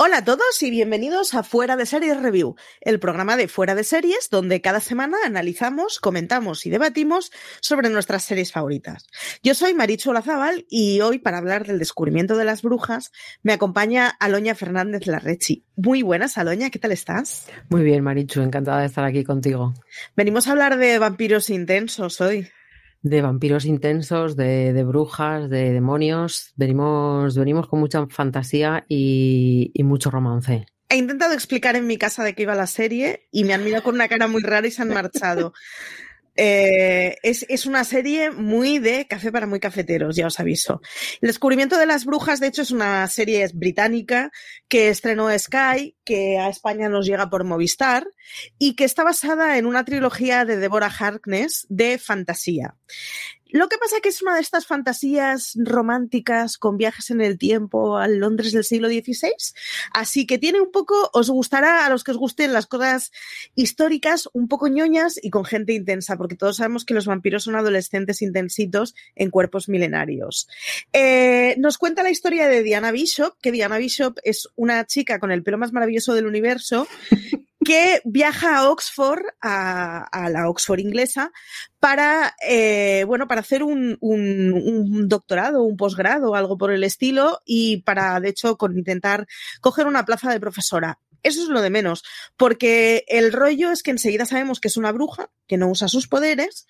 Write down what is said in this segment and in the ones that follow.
Hola a todos y bienvenidos a Fuera de Series Review, el programa de Fuera de Series donde cada semana analizamos, comentamos y debatimos sobre nuestras series favoritas. Yo soy Marichu Olazábal y hoy para hablar del descubrimiento de las brujas me acompaña Aloña Fernández Larrechi. Muy buenas, Aloña, ¿qué tal estás? Muy bien, Marichu, encantada de estar aquí contigo. Venimos a hablar de vampiros intensos hoy de vampiros intensos, de, de, brujas, de demonios. Venimos, venimos con mucha fantasía y, y, mucho romance. He intentado explicar en mi casa de qué iba la serie y me han mirado con una cara muy rara y se han marchado. Eh, es, es, una serie muy de café para muy cafeteros, ya os aviso. El descubrimiento de las brujas, de hecho, es una serie británica que estrenó Sky, que a España nos llega por Movistar y que está basada en una trilogía de Deborah Harkness de fantasía. Lo que pasa es que es una de estas fantasías románticas con viajes en el tiempo al Londres del siglo XVI. Así que tiene un poco, os gustará a los que os gusten las cosas históricas, un poco ñoñas y con gente intensa, porque todos sabemos que los vampiros son adolescentes intensitos en cuerpos milenarios. Eh, nos cuenta la historia de Diana Bishop, que Diana Bishop es una chica con el pelo más maravilloso del universo que viaja a Oxford, a, a la Oxford inglesa, para, eh, bueno, para hacer un, un, un doctorado, un posgrado, algo por el estilo, y para, de hecho, con intentar coger una plaza de profesora. Eso es lo de menos, porque el rollo es que enseguida sabemos que es una bruja, que no usa sus poderes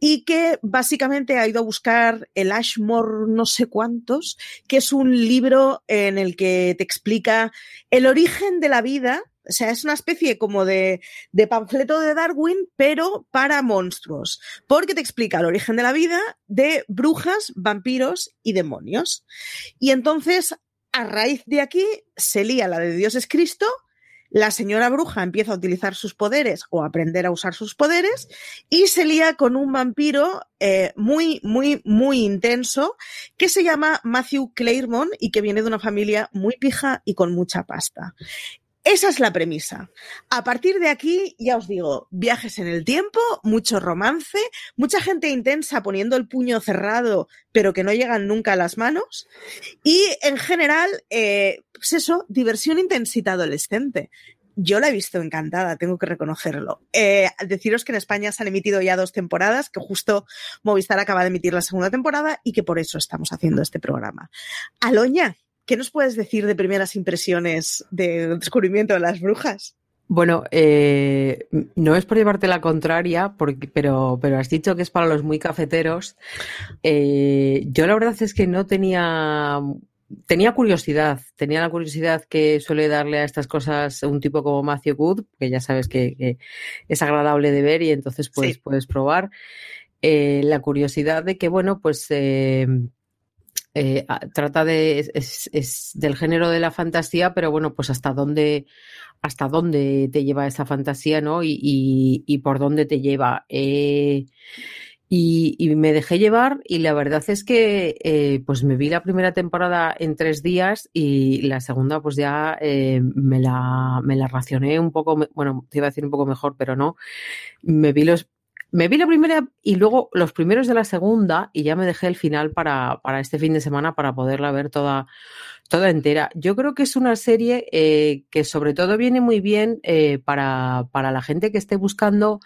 y que básicamente ha ido a buscar el Ashmore no sé cuántos, que es un libro en el que te explica el origen de la vida o sea, es una especie como de, de, panfleto de Darwin, pero para monstruos, porque te explica el origen de la vida de brujas, vampiros y demonios. Y entonces, a raíz de aquí, se lía la de Dios es Cristo, la señora bruja empieza a utilizar sus poderes o a aprender a usar sus poderes y se lía con un vampiro eh, muy, muy, muy intenso que se llama Matthew Claremont y que viene de una familia muy pija y con mucha pasta. Esa es la premisa. A partir de aquí, ya os digo, viajes en el tiempo, mucho romance, mucha gente intensa poniendo el puño cerrado, pero que no llegan nunca a las manos. Y en general, eh, pues eso, diversión intensita adolescente. yo la he visto encantada, tengo que reconocerlo. Eh, deciros que en España se han emitido ya dos temporadas, que justo Movistar acaba de emitir la segunda temporada y que por eso estamos haciendo este programa. Aloña, ¿qué nos puedes decir de primeras impresiones del descubrimiento de las brujas? Bueno, eh, no es por llevarte la contraria, porque, pero, pero has dicho que es para los muy cafeteros. Eh, yo la verdad es que no tenía tenía curiosidad, tenía la curiosidad que suele darle a estas cosas un tipo como Matthew Good, que ya sabes que, es agradable de ver y entonces pues, puedes probar. Eh, la curiosidad de que, bueno, pues trata de, es, del género de la fantasía, pero bueno, pues hasta dónde, hasta dónde te lleva esa fantasía, ¿no? Y, por dónde te lleva. Eh, y, me dejé llevar y la verdad es que eh, pues me vi la primera temporada en tres días y la segunda pues ya eh, me, la, me la racioné un poco, bueno, te iba a decir un poco mejor, pero no. Me vi los me vi la primera y luego los primeros de la segunda y ya me dejé el final para, para este fin de semana para poderla ver toda, toda entera. Yo creo que es una serie eh, que sobre todo viene muy bien eh, para, para, la gente que esté buscando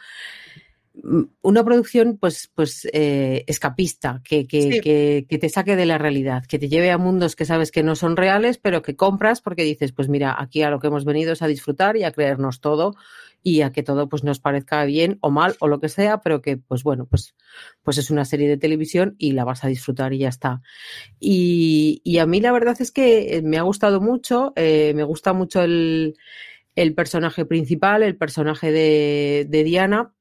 una producción pues, pues eh, escapista, que, que, que, que, te saque de la realidad, que te lleve a mundos que sabes que no son reales, pero que compras porque dices, pues mira, aquí a lo que hemos venido es a disfrutar y a creernos todo y a que todo pues nos parezca bien o mal o lo que sea, pero que pues bueno, pues, pues es una serie de televisión y la vas a disfrutar y ya está. Y, y a mí la verdad es que me ha gustado mucho, eh, me gusta mucho el, el, personaje principal, el personaje de, de, Diana.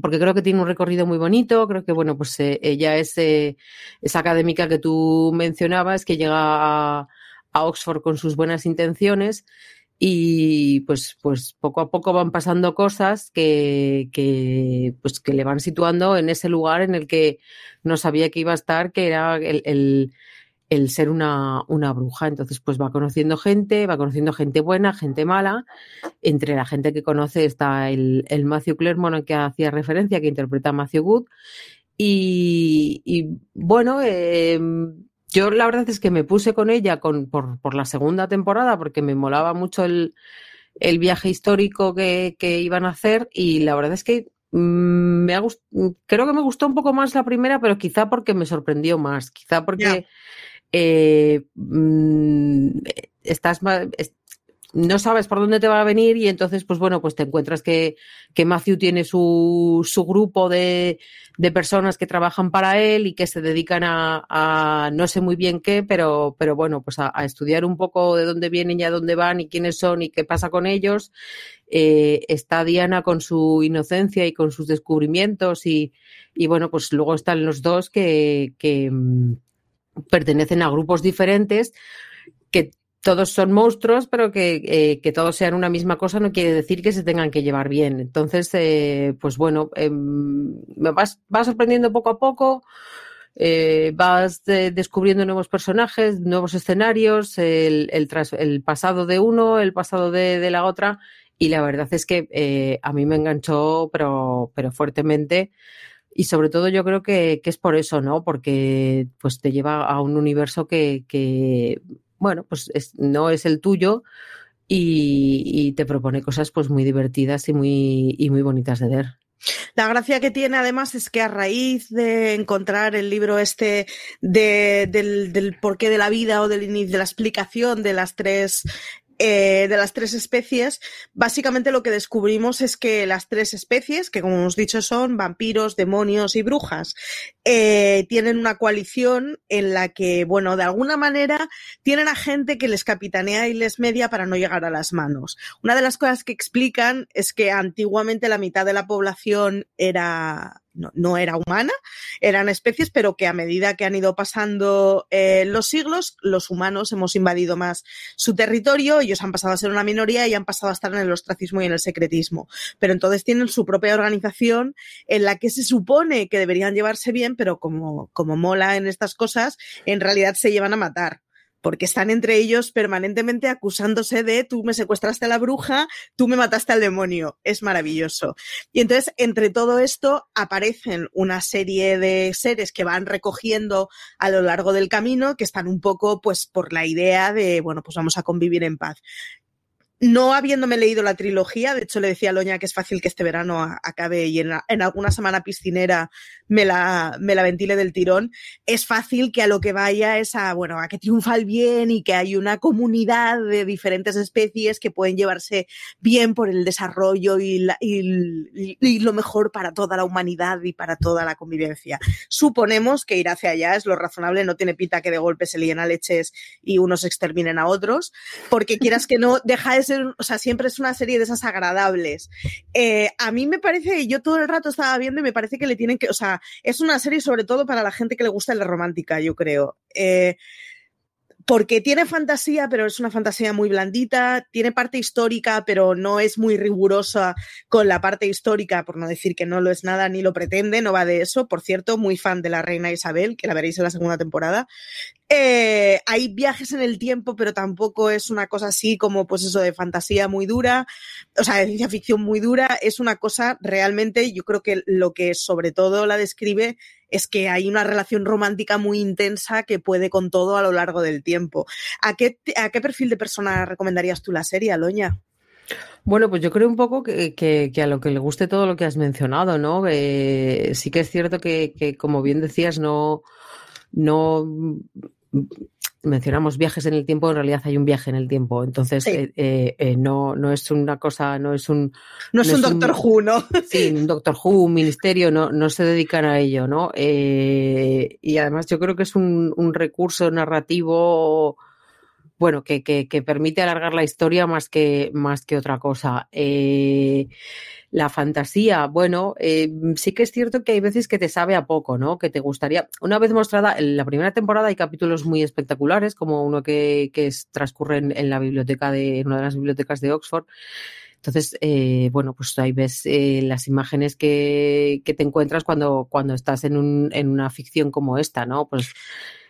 Porque creo que tiene un recorrido muy bonito, creo que, bueno, pues eh, ella es eh, esa académica que tú mencionabas, que llega a, Oxford con sus buenas intenciones y pues, pues poco a poco van pasando cosas que, pues que le van situando en ese lugar en el que no sabía que iba a estar, que era el, el ser una, una, bruja. Entonces, pues va conociendo gente, va conociendo gente buena, gente mala. Entre la gente que conoce está el, el Matthew Clermont que hacía referencia, que interpreta a Matthew Good. Y, y bueno, eh, yo la verdad es que me puse con ella con, por, por la segunda temporada porque me molaba mucho el, el viaje histórico que, que, iban a hacer y la verdad es que mm, me ha creo que me gustó un poco más la primera, pero quizá porque me sorprendió más, quizá porque eh, mm, estás no sabes por dónde te va a venir y entonces, pues bueno, pues te encuentras que, que Matthew tiene su, su grupo de, de, personas que trabajan para él y que se dedican a, no sé muy bien qué, pero, pero bueno, pues a, estudiar un poco de dónde vienen y a dónde van y quiénes son y qué pasa con ellos. Eh, está Diana con su inocencia y con sus descubrimientos y, y bueno, pues luego están los dos que, que mm, pertenecen a grupos diferentes que todos son monstruos, pero que, eh, que, todos sean una misma cosa no quiere decir que se tengan que llevar bien. Entonces, eh, pues bueno, eh, me vas, vas, sorprendiendo poco a poco, eh, vas de, descubriendo nuevos personajes, nuevos escenarios, el, el, tras, el, pasado de uno, el pasado de, de la otra, y la verdad es que a mí me enganchó, pero, pero fuertemente. Y sobre todo yo creo que, que, es por eso, ¿no? Porque pues te lleva a un universo que, bueno, pues es, no es el tuyo y, te propone cosas pues muy divertidas y muy, y muy bonitas de ver. La gracia que tiene además es que a raíz de encontrar el libro este de, del, del porqué de la vida o del, de la explicación de las tres eh, de las tres especies, básicamente lo que descubrimos es que las tres especies, que como hemos dicho son vampiros, demonios y brujas, eh, tienen una coalición en la que, bueno, de alguna manera tienen a gente que les capitanea y les media para no llegar a las manos. Una de las cosas que explican es que antiguamente la mitad de la población era no, no, era humana, eran especies, pero que a medida que han ido pasando eh, los siglos, los humanos hemos invadido más su territorio, ellos han pasado a ser una minoría y han pasado a estar en el ostracismo y en el secretismo. Pero entonces tienen su propia organización en la que se supone que deberían llevarse bien, pero como, como mola en estas cosas, en realidad se llevan a matar porque están entre ellos permanentemente acusándose de tú me secuestraste a la bruja, tú me mataste al demonio. Es maravilloso. Y entonces, entre todo esto, aparecen una serie de seres que van recogiendo a lo largo del camino, que están un poco, pues, por la idea de, bueno, pues vamos a convivir en paz no habiéndome leído la trilogía, de hecho le decía a Loña que es fácil que este verano acabe y en, alguna semana piscinera me la, me la ventile del tirón, es fácil que a lo que vaya es a, bueno, a que triunfa el bien y que hay una comunidad de diferentes especies que pueden llevarse bien por el desarrollo y lo mejor para toda la humanidad y para toda la convivencia. Suponemos que ir hacia allá es lo razonable, no tiene pita que de golpe se líen a leches y unos exterminen a otros, porque quieras que no, deja de o sea, siempre es una serie de esas agradables. Eh, a mí me parece, yo todo el rato estaba viendo y me parece que le tienen que, o sea, es una serie sobre todo para la gente que le gusta la romántica, yo creo. Eh, porque tiene fantasía, pero es una fantasía muy blandita, tiene parte histórica, pero no es muy rigurosa con la parte histórica, por no decir que no lo es nada ni lo pretende, no va de eso. Por cierto, muy fan de la reina Isabel, que la veréis en la segunda temporada. Eh, hay viajes en el tiempo, pero tampoco es una cosa así como, pues eso, de fantasía muy dura, o sea, de ciencia ficción muy dura. Es una cosa realmente, yo creo que lo que sobre todo la describe es que hay una relación romántica muy intensa que puede con todo a lo largo del tiempo. ¿A qué, perfil de persona recomendarías tú la serie, Aloña? Bueno, pues yo creo un poco que, a lo que le guste todo lo que has mencionado, ¿no? Eh, sí que es cierto que, que, como bien decías, no, no mencionamos viajes en el tiempo, en realidad hay un viaje en el tiempo. Entonces, sí. eh, eh, eh no, no es una cosa, no es un. No, no es un Doctor Who, ¿no? Sí, un Doctor Who, un ministerio, no, no se dedican a ello, ¿no? Eh, y además yo creo que es un, un recurso narrativo. Bueno, que, que, que, permite alargar la historia más que, más que otra cosa. Eh, la fantasía, bueno, eh, sí que es cierto que hay veces que te sabe a poco, ¿no? Que te gustaría. Una vez mostrada, en la primera temporada hay capítulos muy espectaculares, como uno que, que transcurre en, en, la biblioteca de, en una de las bibliotecas de Oxford. Entonces, eh, bueno, pues ahí ves eh, las imágenes que, que, te encuentras cuando, cuando estás en, un, en una ficción como esta, ¿no? Pues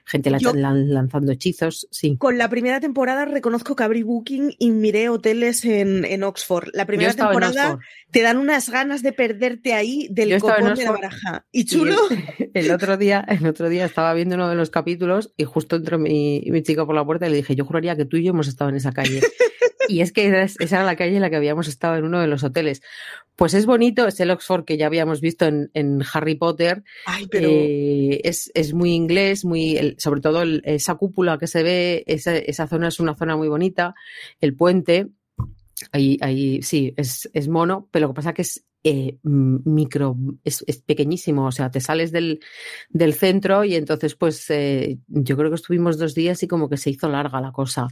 gente la, Yo, lanzando hechizos, sí. Con la primera temporada reconozco que abrí Booking y miré hoteles en, en Oxford. La primera temporada te dan unas ganas de perderte ahí del copón de la baraja. ¿Y chulo? Y el, el, otro día, el otro día estaba viendo uno de los capítulos y justo entró mi, mi chico por la puerta y le dije, yo juraría que tú y yo hemos estado en esa calle. Y es que esa era la calle en la que habíamos estado en uno de los hoteles. Pues es bonito, es el Oxford que ya habíamos visto en, en Harry Potter. Ay, pero... eh, es, es, muy inglés, muy, el, sobre todo el, esa cúpula que se ve, esa, esa, zona es una zona muy bonita. El puente, ahí, ahí sí, es, es mono, pero lo que pasa que es eh, micro, es, es, pequeñísimo, o sea, te sales del, del centro y entonces pues eh, yo creo que estuvimos dos días y como que se hizo larga la cosa.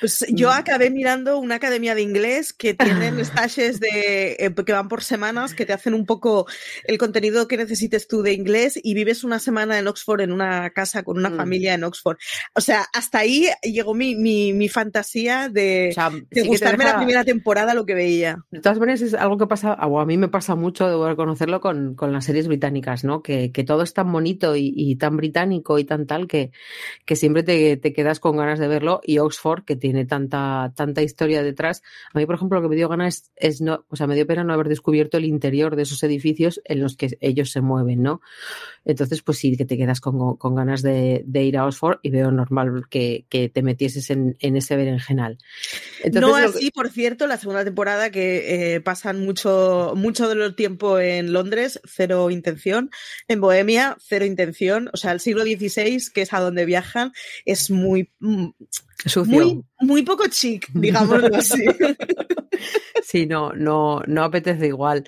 Pues yo acabé mirando una academia de inglés que tienen stages de, eh, que van por semanas, que te hacen un poco el contenido que necesites tú de inglés y vives una semana en Oxford en una casa con una mm. familia en Oxford. O sea, hasta ahí llegó mi, mi, mi fantasía de, o sea, de sí gustarme deja... la primera temporada lo que veía. De todas maneras es algo que pasa, o a mí me pasa mucho, debo reconocerlo, con, con las series británicas, ¿no? Que, que todo es tan bonito y, y, tan británico y tan tal que, que siempre te, te, quedas con ganas de verlo. Y Oxford, que tiene tanta, tanta historia detrás. A mí, por ejemplo, lo que me dio ganas es, es no, o sea, me dio pena no haber descubierto el interior de esos edificios en los que ellos se mueven, ¿no? Entonces, pues sí, que te quedas con, con ganas de, de, ir a Oxford y veo normal que, que te metieses en, en ese berenjenal. Entonces, no así, por cierto, la segunda temporada que eh, pasan mucho, mucho de los tiempo en Londres, cero intención. En Bohemia, cero intención. O sea, el siglo XVI, que es a donde viajan, es muy, Sucio. muy, muy poco chic, digámoslo así. Sí, no, no, no apetece igual.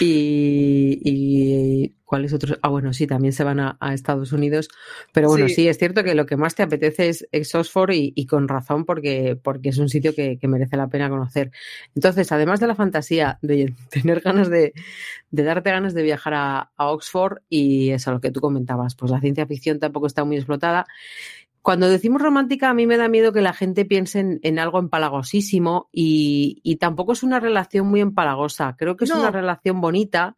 Y, y ¿cuáles otros? Ah, bueno, sí, también se van a, a Estados Unidos. Pero bueno, sí. sí. es cierto que lo que más te apetece es, es Oxford y, y, con razón porque, porque es un sitio que, que, merece la pena conocer. Entonces, además de la fantasía, de tener ganas de, de darte ganas de viajar a, a Oxford y eso, lo que tú comentabas, pues la ciencia ficción tampoco está muy explotada cuando decimos romántica, a mí me da miedo que la gente piense en, en algo empalagosísimo y, y, tampoco es una relación muy empalagosa. Creo que es no. una relación bonita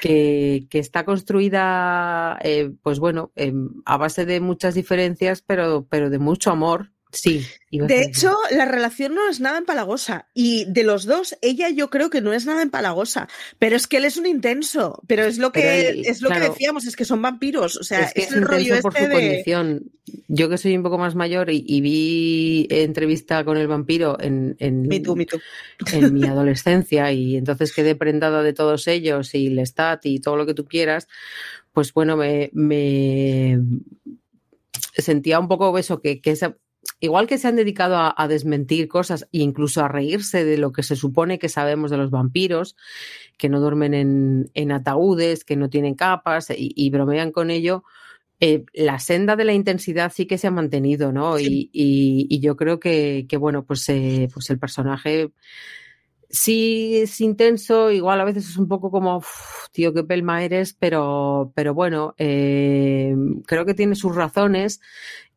que, que está construida, eh, pues bueno, eh, a base de muchas diferencias, pero, pero de mucho amor. Sí. De hecho, la relación no es nada empalagosa. Y de los dos, ella yo creo que no es nada empalagosa. Pero es que él es un intenso. Pero es lo que, él, es lo claro, que decíamos, es que son vampiros. O sea, es, que es el rollo este por su de... condición. yo que soy un poco más mayor y, vi entrevista con el vampiro en, en, en mi adolescencia y entonces quedé prendada de todos ellos y Lestat y todo lo que tú quieras, pues bueno, me, me sentía un poco eso, que, que esa, igual que se han dedicado a, desmentir cosas e incluso a reírse de lo que se supone que sabemos de los vampiros, que no duermen en, ataúdes, que no tienen capas y, bromean con ello, eh, la senda de la intensidad sí que se ha mantenido, ¿no? Y, yo creo que, bueno, pues, eh, pues el personaje sí es intenso, igual a veces es un poco como, tío, qué pelma eres, pero, pero bueno, eh, creo que tiene sus razones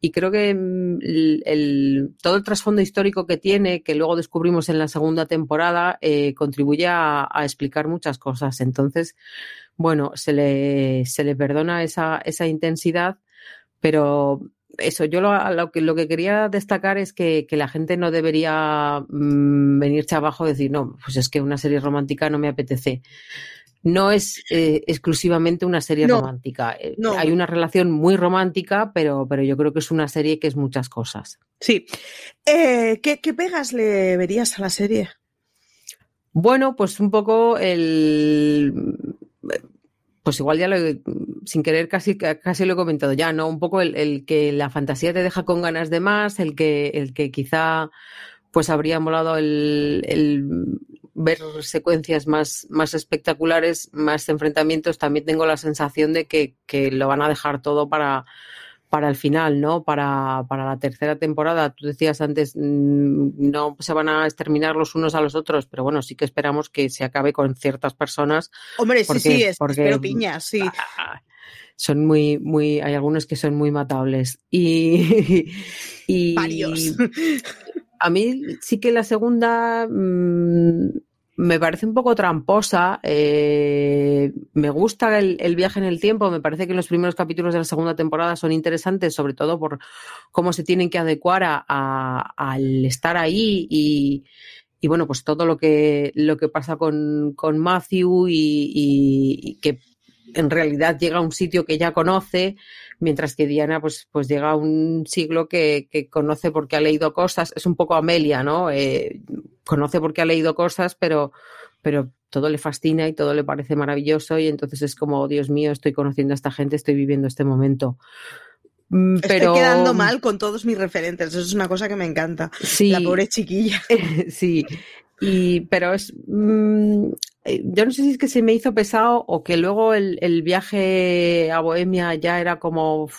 y creo que mm, el, todo el trasfondo histórico que tiene, que luego descubrimos en la segunda temporada, eh, contribuye a, explicar muchas cosas. Entonces, bueno, se le, se le perdona esa, esa intensidad, pero eso, yo lo, que, lo que quería destacar es que, la gente no debería mm, venirse abajo y decir, no, pues es que una serie romántica no me apetece. No es eh, exclusivamente una serie romántica. Eh, hay una relación muy romántica, pero, pero yo creo que es una serie que es muchas cosas. Sí. Eh, ¿qué, ¿Qué pegas le verías a la serie? Bueno, pues un poco el pues igual ya lo, sin querer casi, casi lo he comentado ya, ¿no? Un poco el, que la fantasía te deja con ganas de más, el que, el que quizá pues habría molado el, el ver secuencias más, más espectaculares, más enfrentamientos, también tengo la sensación de que, que lo van a dejar todo para, para el final, ¿no? Para, para la tercera temporada. Tú decías antes, mm, no se van a exterminar los unos a los otros, pero bueno, sí que esperamos que se acabe con ciertas personas. Hombre, sí, sí, es, porque, espero piñas, sí. Son muy, muy, hay algunos que son muy matables. Y, y Varios. A mí sí que la segunda mm, me parece un poco tramposa. Eh, me gusta el, viaje en el tiempo. Me parece que los primeros capítulos de la segunda temporada son interesantes, sobre todo por cómo se tienen que adecuar al estar ahí y, bueno, pues todo lo que, lo que pasa con, Matthew y, que en realidad llega a un sitio que ya conoce, mientras que Diana pues, pues llega a un siglo que, conoce porque ha leído cosas, es un poco Amelia, ¿no? Eh, conoce porque ha leído cosas, pero, pero todo le fascina y todo le parece maravilloso y entonces es como, Dios mío, estoy conociendo a esta gente, estoy viviendo este momento. Mm, pero... Estoy quedando mal con todos mis referentes, eso es una cosa que me encanta. Sí, la pobre chiquilla. sí, y, pero es, mm, yo no sé si es que se me hizo pesado o que luego el, el viaje a Bohemia ya era como,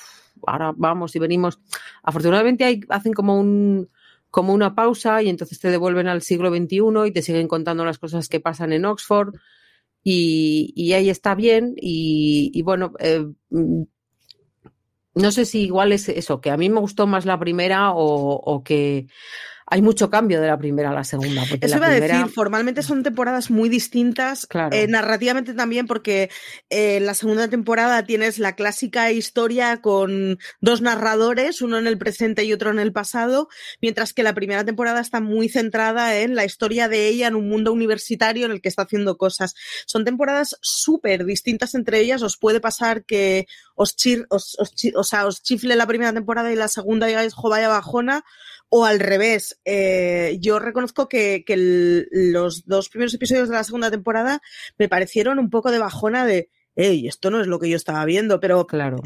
ahora vamos y venimos. Afortunadamente hacen como un, como una pausa y entonces te devuelven al siglo XXI y te siguen contando las cosas que pasan en Oxford y, y ahí está bien y, y bueno, eh, mm, no sé si igual es eso, que a mí me gustó más la primera o, o que hay mucho cambio de la primera a la segunda. Eso iba a decir, formalmente son temporadas muy distintas, eh, narrativamente también, porque eh, en la segunda temporada tienes la clásica historia con dos narradores, uno en el presente y otro en el pasado, mientras que la primera temporada está muy centrada en la historia de ella en un mundo universitario en el que está haciendo cosas. Son temporadas súper distintas entre ellas, os puede pasar que os, os, os chifle la primera temporada y la segunda ya es jovaya bajona, o al revés, eh, yo reconozco que, los dos primeros episodios de la segunda temporada me parecieron un poco de bajona de, hey, esto no es lo que yo estaba viendo, pero claro.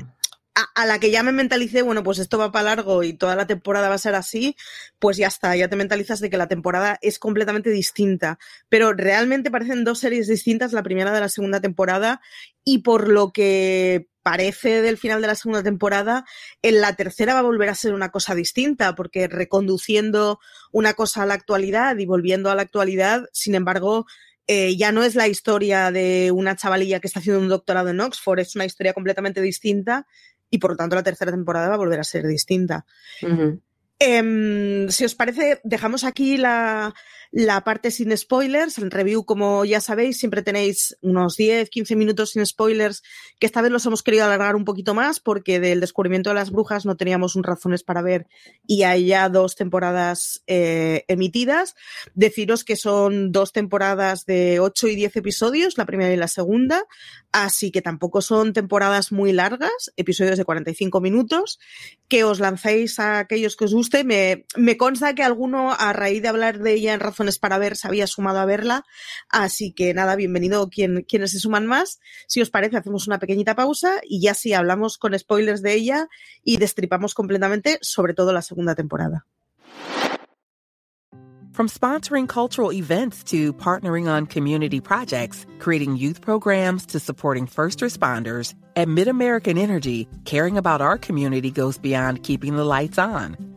A, la que ya me mentalicé, bueno, pues esto va para largo y toda la temporada va a ser así, pues ya está, ya te mentalizas de que la temporada es completamente distinta. Pero realmente parecen dos series distintas, la primera de la segunda temporada, y por lo que parece del final de la segunda temporada, en la tercera va a volver a ser una cosa distinta, porque reconduciendo una cosa a la actualidad y volviendo a la actualidad, sin embargo, eh, ya no es la historia de una chavalilla que está haciendo un doctorado en Oxford, es una historia completamente distinta y por lo tanto la tercera temporada va a volver a ser distinta. Em, si os parece, dejamos aquí la, la parte sin spoilers. El review, como ya sabéis, siempre tenéis unos 10, 15 minutos sin spoilers, que esta vez los hemos querido alargar un poquito más porque del descubrimiento de las brujas no teníamos un razones para ver y hay ya dos temporadas eh, emitidas. Deciros que son dos temporadas de 8 y 10 episodios, la primera y la segunda, así que tampoco son temporadas muy largas, episodios de 45 minutos. que os lancéis a aquellos que os guste. Me, me consta que alguno, a raíz de hablar de ella en Razones para Ver, se había sumado a verla. Así que nada, bienvenido quien, quienes se suman más. Si os parece, hacemos una pequeñita pausa y ya sí hablamos con spoilers de ella y destripamos completamente, sobre todo la segunda temporada. From sponsoring cultural events to partnering on community projects, creating youth programs to supporting first responders, at MidAmerican Energy, caring about our community goes beyond keeping the lights on.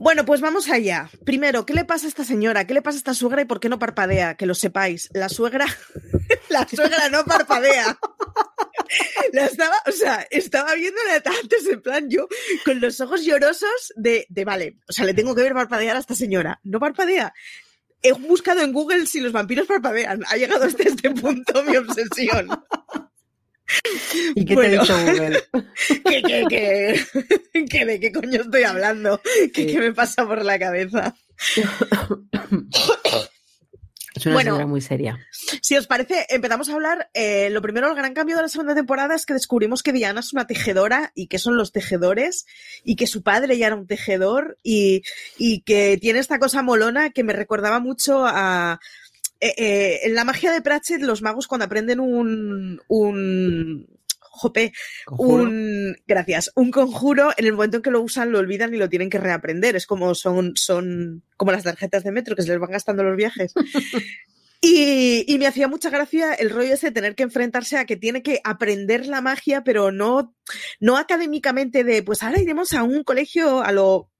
Bueno, pues vamos allá. Primero, ¿qué le pasa a esta señora? ¿Qué le pasa a esta suegra y por qué no parpadea? Que lo sepáis. La suegra, la suegra no parpadea. La estaba, o sea, estaba viéndola antes en plan yo con los ojos llorosos de, de, vale, o sea, le tengo que ver parpadear a esta señora. No parpadea. He buscado en Google si los vampiros parpadean. Ha llegado hasta este punto mi obsesión. ¿Y qué bueno, te ha dicho Google? que, que, que, que, de qué coño estoy hablando, que, Sí. qué me pasa por la cabeza. Es una Bueno. señora muy seria. Si os parece, empezamos a hablar. eh, lo primero, el gran cambio de la segunda temporada es que descubrimos que Diana es una tejedora y que son los tejedores y que su padre ya era un tejedor y, y que tiene esta cosa molona que me recordaba mucho a. eh, eh, en la magia de Pratchett, los magos cuando aprenden un. un jope, Conjuro. un gracias, un conjuro, en el momento en que lo usan lo olvidan y lo tienen que reaprender. Es como son, son como las tarjetas de metro que se les van gastando los viajes. Y, y me hacía mucha gracia el rollo ese de tener que enfrentarse a que tiene que aprender la magia, pero no, no académicamente de, pues ahora iremos a un colegio a lo,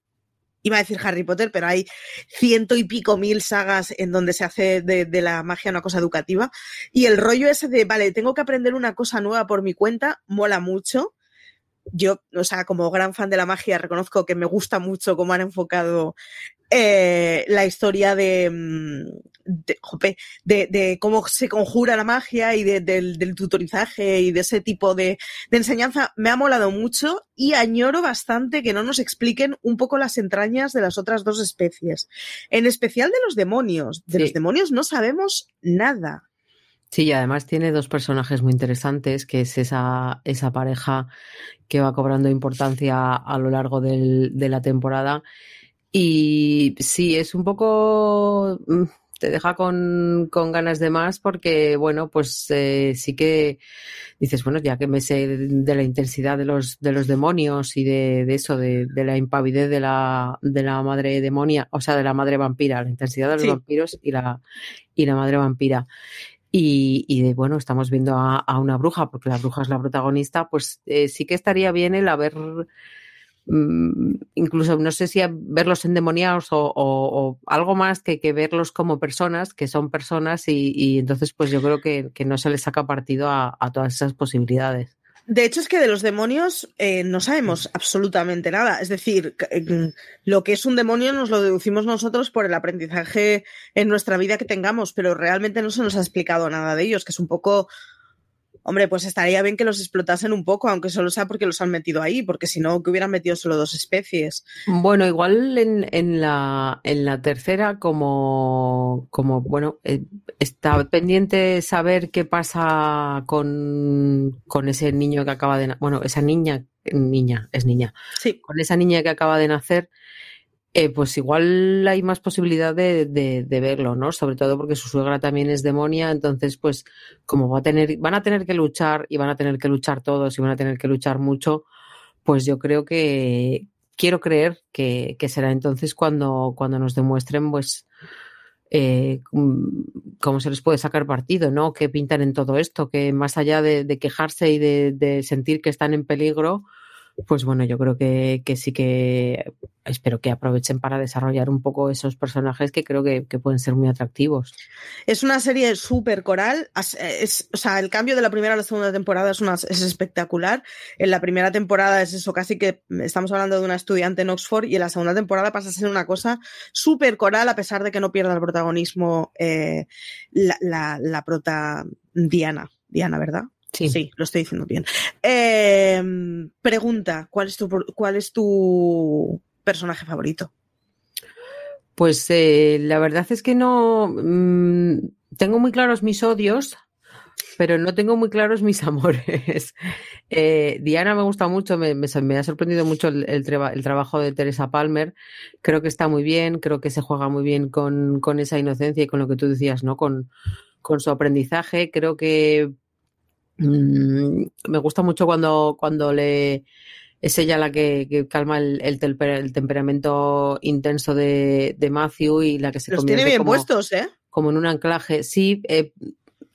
iba a decir Harry Potter, pero hay ciento y pico mil sagas en donde se hace de, la magia una cosa educativa. Y el rollo ese de, vale, tengo que aprender una cosa nueva por mi cuenta, mola mucho. Yo, o sea, como gran fan de la magia, reconozco que me gusta mucho cómo han enfocado eh, la historia de, mm, de, jope, de, de cómo se conjura la magia y de- del, del tutorizaje y de ese tipo de, de enseñanza. Me ha molado mucho y añoro bastante que no nos expliquen un poco las entrañas de las otras dos especies. En especial de los demonios. De Sí. los demonios no sabemos nada. Sí, y además tiene dos personajes muy interesantes, que es esa, esa pareja que va cobrando importancia a lo largo del- de la temporada. Y sí, es un poco... mm, te deja con, con ganas de más porque, bueno, pues eh, sí que dices, bueno, ya que me sé de la intensidad de los, de los demonios y de, de eso, de, de la impavidez de la, de la madre demonia, o sea, de la madre vampira, la intensidad de los Sí. vampiros y la, y la madre vampira. Y, y de, bueno, estamos viendo a, a una bruja, porque la bruja es la protagonista, pues eh, sí que estaría bien el haber, incluso no sé si verlos endemoniados o, algo más que, verlos como personas, que son personas, y, entonces pues yo creo que, no se les saca partido a, todas esas posibilidades. De hecho, es que de los demonios eh, no sabemos absolutamente nada. Es decir, eh, lo que es un demonio nos lo deducimos nosotros por el aprendizaje en nuestra vida que tengamos, pero realmente no se nos ha explicado nada de ellos, que es un poco. Hombre, pues estaría bien que los explotasen un poco, aunque solo sea porque los han metido ahí, porque si no, que hubieran metido solo dos especies. Bueno, igual en, en la, en la tercera, como, como bueno, eh, está pendiente saber qué pasa con, con ese niño que acaba de, bueno, esa niña, niña, es niña, Sí, con esa niña que acaba de nacer, eh, pues igual hay más posibilidad de, de, verlo, ¿no? Sobre todo porque su suegra también es demonia, entonces, pues, como va a tener, van a tener que luchar y van a tener que luchar todos y van a tener que luchar mucho, pues yo creo que quiero creer que, que será entonces cuando, cuando nos demuestren, pues, eh, mm, cómo se les puede sacar partido, ¿no? ¿Qué pintan en todo esto? Que más allá de, quejarse y de sentir que están en peligro, pues bueno, yo creo que, que sí que espero que aprovechen para desarrollar un poco esos personajes que creo que, que pueden ser muy atractivos. Es una serie súper coral. Es, o sea, el cambio de la primera a la segunda temporada es, una, es espectacular. En la primera temporada es eso, casi que estamos hablando de una estudiante en Oxford y en la segunda temporada pasa a ser una cosa súper coral a pesar de que no pierda el protagonismo eh, la, la, la prota Diana. Diana, ¿verdad? Sí. sí, lo estoy diciendo bien. Eh, pregunta, ¿cuál es tu, cuál es tu personaje favorito? Pues eh, la verdad es que no mmm, tengo muy claros mis odios, pero no tengo muy claros mis amores. Eh, Diana me gusta mucho, me, me, me ha sorprendido mucho el, el, traba, el, trabajo de Teresa Palmer. Creo que está muy bien, creo que se juega muy bien con, con esa inocencia y con lo que tú decías, ¿no? Con, con su aprendizaje. Creo que mmm, me gusta mucho cuando, cuando le es ella la que, que calma el, el, temper, el, temperamento intenso de, de, Matthew y la que se Los tiene bien como, puestos, ¿eh? Como en un anclaje. Sí, eh,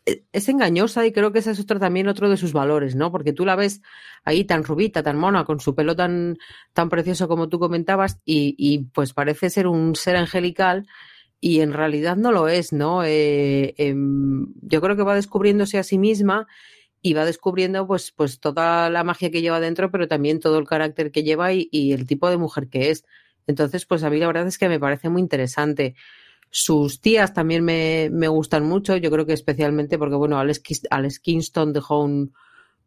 es engañosa y creo que ese es otro también otro de sus valores, ¿no? Porque tú la ves ahí tan rubita, tan mona, con su pelo tan, tan precioso como tú comentabas y, y pues parece ser un ser angelical y en realidad no lo es, ¿no? Eh, eh, yo creo que va descubriéndose a sí misma y va descubriendo pues, pues toda la magia que lleva dentro, pero también todo el carácter que lleva y, el tipo de mujer que es. Entonces, pues a mí la verdad es que me parece muy interesante. Sus tías también me, me gustan mucho, yo creo que especialmente porque, bueno, Alex, Alex Kingston dejó un,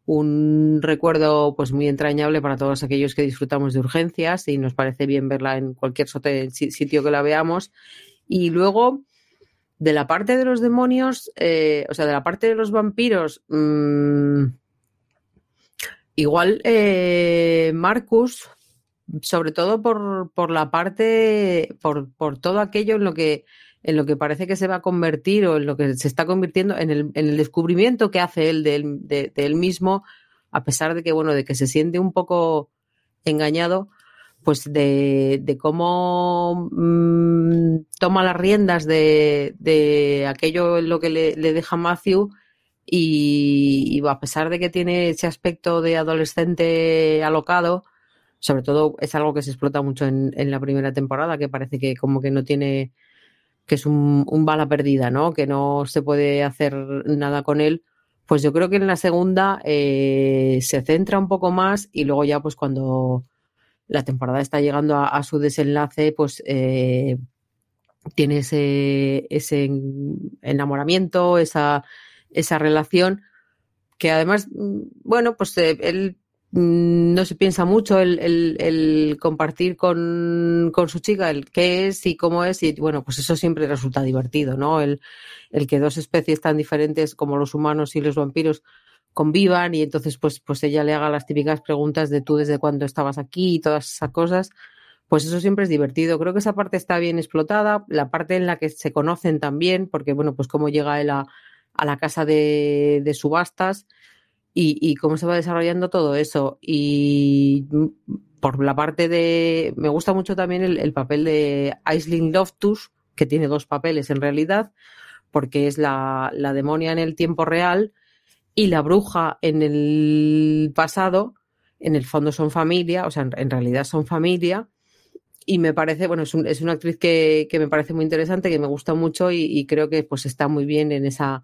un recuerdo pues muy entrañable para todos aquellos que disfrutamos de urgencias y nos parece bien verla en cualquier sitio que la veamos. Y luego, de la parte de los demonios, eh, o sea, de la parte de los vampiros, mmm, igual eh, Marcus, sobre todo por, por la parte, por, por, todo aquello en lo que en lo que parece que se va a convertir o en lo que se está convirtiendo en el, en el descubrimiento que hace él de, él de, de él mismo, a pesar de que, bueno, de que se siente un poco engañado, pues de, de cómo mmm, toma las riendas de, de, aquello en lo que le, deja Matthew y, a pesar de que tiene ese aspecto de adolescente alocado, sobre todo es algo que se explota mucho en, la primera temporada, que parece que como que no tiene, que es un, un, bala perdida, ¿no? Que no se puede hacer nada con él. Pues yo creo que en la segunda eh, se centra un poco más y luego ya pues cuando la temporada está llegando a, su desenlace, pues eh, tiene ese, ese enamoramiento, esa, esa relación, que además, bueno, pues eh, él no se piensa mucho el, el, el compartir con, con, su chica el qué es y cómo es, y bueno, pues eso siempre resulta divertido, ¿no? El, el que dos especies tan diferentes como los humanos y los vampiros convivan y entonces pues, pues ella le haga las típicas preguntas de tú desde cuándo estabas aquí y todas esas cosas, pues eso siempre es divertido. Creo que esa parte está bien explotada, la parte en la que se conocen también, porque bueno, pues cómo llega él a, la casa de, de subastas y, cómo se va desarrollando todo eso. Y por la parte de... Me gusta mucho también el, el papel de Aisling Loftus, que tiene dos papeles en realidad, porque es la, la demonia en el tiempo real y la bruja en el pasado, en el fondo son familia, o sea, en, realidad son familia. Y me parece, bueno, es, es una actriz que, que, me parece muy interesante, que me gusta mucho y, creo que pues está muy bien en esa,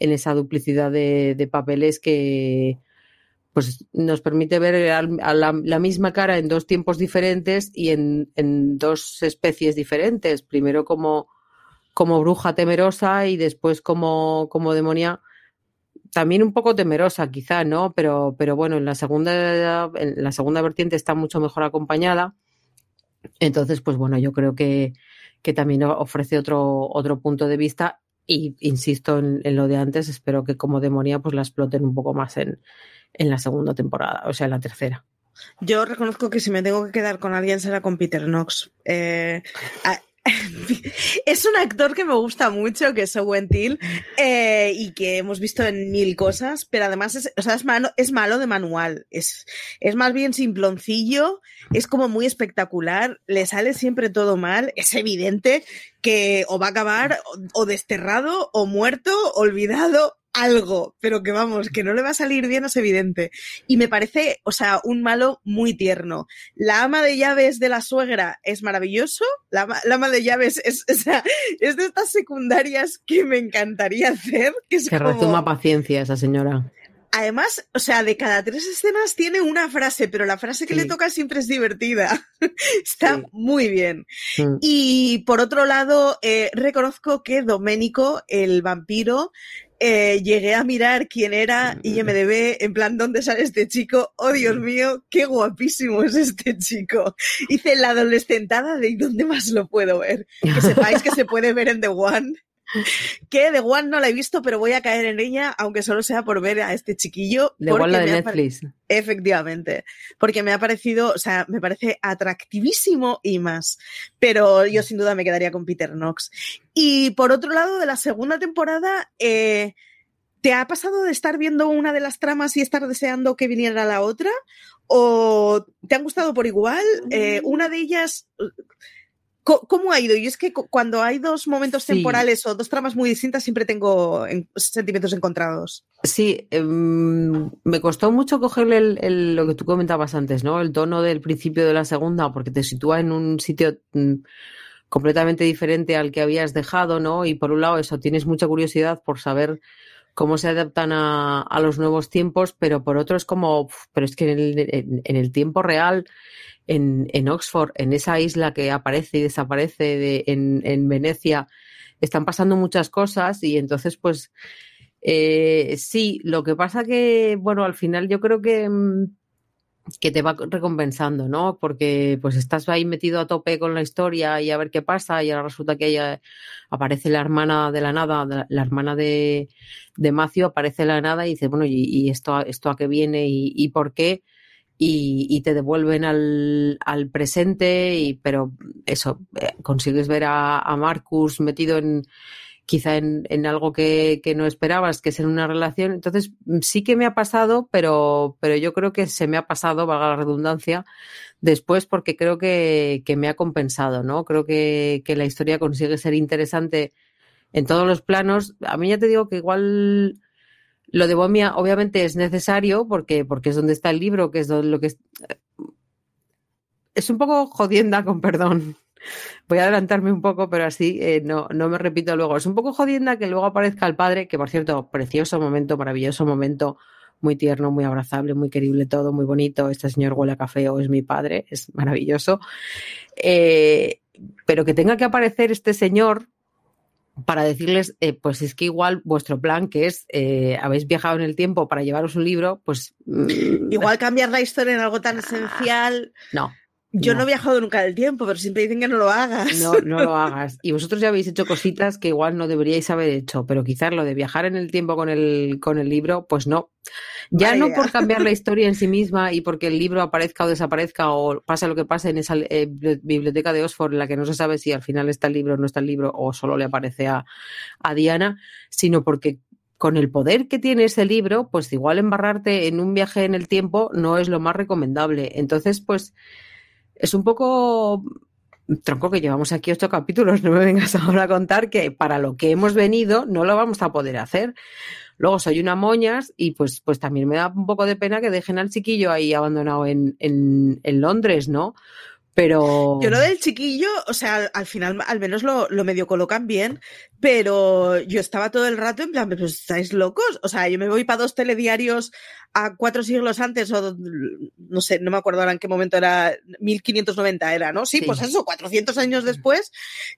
en esa duplicidad de, papeles que pues nos permite ver la, la, misma cara en dos tiempos diferentes y en, en dos especies diferentes. Primero como, como bruja temerosa y después como, como demonia también un poco temerosa quizá, ¿no? Pero, pero bueno, en la segunda, en la segunda vertiente está mucho mejor acompañada. Entonces, pues bueno, yo creo que, que también ofrece otro, otro punto de vista y insisto en, lo de antes, espero que como demonia pues la exploten un poco más en, en la segunda temporada, o sea, en la tercera. Yo reconozco que si me tengo que quedar con alguien será con Peter Knox. Eh, es un actor que me gusta mucho, que es Owen Till, eh, y que hemos visto en mil cosas, pero además es, o sea, malo, es malo de manual. Es, es más bien simploncillo, es como muy espectacular, le sale siempre todo mal, es evidente que o va a acabar o desterrado, o muerto, olvidado, algo, pero que vamos, que no le va a salir bien es evidente. Y me parece, o sea, un malo muy tierno. La ama de llaves de la suegra es maravilloso. La, ama de llaves es, o sea, es de estas secundarias que me encantaría hacer. Que, es que como... paciencia esa señora. Además, o sea, de cada tres escenas tiene una frase, pero la frase que le toca siempre es divertida. Está muy bien. Y por otro lado, eh, reconozco que Doménico, el vampiro, eh, llegué a mirar quién era IMDB, en plan, ¿dónde sale este chico? Oh, Dios mío, qué guapísimo es este chico. Hice la adolescentada de ¿dónde más lo puedo ver? Que sepáis que se puede ver en The One que The One no la he visto, pero voy a caer en ella, aunque solo sea por ver a este chiquillo. The One la de Netflix. Efectivamente, porque me ha parecido, o sea, me parece atractivísimo y más, pero yo sin duda me quedaría con Peter Knox. Y por otro lado, de la segunda temporada, eh, ¿te ha pasado de estar viendo una de las tramas y estar deseando que viniera la otra? ¿O te han gustado por igual? Eh, una de ellas ¿Cómo ha ido? Y es que cuando hay dos momentos temporales o dos tramas muy distintas, siempre tengo sentimientos encontrados. Sí, em, me costó mucho cogerle lo que tú comentabas antes, ¿no? El tono del principio de la segunda, porque te sitúa en un sitio mm, completamente diferente al que habías dejado, ¿no? Y por un lado, eso, tienes mucha curiosidad por saber cómo se adaptan a, los nuevos tiempos, pero por otro es como, pero es que en el tiempo real en, Oxford, en esa isla que aparece y desaparece en, Venecia, están pasando muchas cosas y entonces pues eh, sí, lo que pasa que, bueno, al final yo creo que, mm, que te va recompensando, ¿no? Porque pues estás ahí metido a tope con la historia y a ver qué pasa y ahora resulta que ella aparece la hermana de la nada, la hermana de, de Macio aparece la nada y dice, bueno, ¿y, esto, esto a qué viene y, y por qué? y, te devuelven al, al, presente, y, pero eso, eh, consigues ver a, a, Marcus metido en quizá en, algo que, no esperabas, que es en una relación. Entonces, sí que me ha pasado, pero, pero yo creo que se me ha pasado, valga la redundancia, después porque creo que, que me ha compensado, ¿no? Creo que, que la historia consigue ser interesante en todos los planos. A mí ya te digo que igual lo de Bomia obviamente es necesario porque, porque es donde está el libro, que es lo que es... Es un poco jodienda, con perdón. Voy a adelantarme un poco, pero así eh, no, no me repito luego. Es un poco jodienda que luego aparezca el padre, que por cierto, precioso momento, maravilloso momento, muy tierno, muy abrazable, muy querible todo, muy bonito. Este señor huele a café o es mi padre, es maravilloso. Eh, pero que tenga que aparecer este señor para decirles, eh, pues es que igual vuestro plan, que es, eh, habéis viajado en el tiempo para llevaros un libro, pues... Mm, igual cambiar la historia en algo tan esencial. No, yo no. he viajado nunca del tiempo, pero siempre dicen que no lo hagas. No, no lo hagas. Y vosotros ya habéis hecho cositas que igual no deberíais haber hecho, pero quizás lo de viajar en el tiempo con el, con el libro, pues no. Ya no por cambiar la historia en sí misma y porque el libro aparezca o desaparezca o pasa lo que pase en esa eh, biblioteca de Oxford en la que no se sabe si al final está el libro o no está el libro o solo le aparece a, a Diana, sino porque con el poder que tiene ese libro, pues igual embarrarte en un viaje en el tiempo no es lo más recomendable. Entonces, pues es un poco tronco que llevamos aquí ocho capítulos, no me vengas ahora a contar que para lo que hemos venido no lo vamos a poder hacer. Luego soy una moñas y pues, pues también me da un poco de pena que dejen al chiquillo ahí abandonado en, en, en Londres, ¿no? Pero. Yo lo del chiquillo, o sea, al, final al menos lo, lo, medio colocan bien, pero yo estaba todo el rato en plan, pues estáis locos. O sea, yo me voy para dos telediarios a cuatro siglos antes, o no sé, no me acuerdo ahora en qué momento era, 1590 era, ¿no? Sí, pues eso, 400 años después.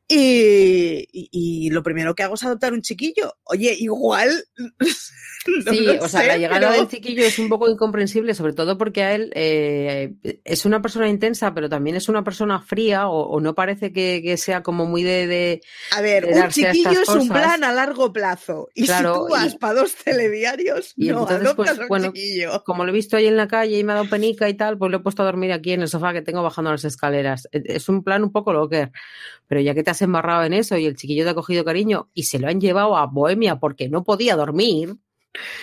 Y, y, lo primero que hago es adoptar un chiquillo. Oye, igual. sí, o sea, la llegada del chiquillo es un poco incomprensible, sobre todo porque a él eh, es una persona intensa, pero también es una persona fría, o, no parece que, que, sea como muy de. de a ver, un chiquillo es un plan a largo plazo. Y si tú vas para dos telediarios, y no, entonces, pues, bueno, como lo he visto ahí en la calle y me ha dado penica y tal, pues lo he puesto a dormir aquí en el sofá que tengo bajando las escaleras. E, es un plan un poco locker. Pero ya que te has embarrado en eso y el chiquillo te ha cogido cariño y se lo han llevado a Bohemia porque no podía dormir.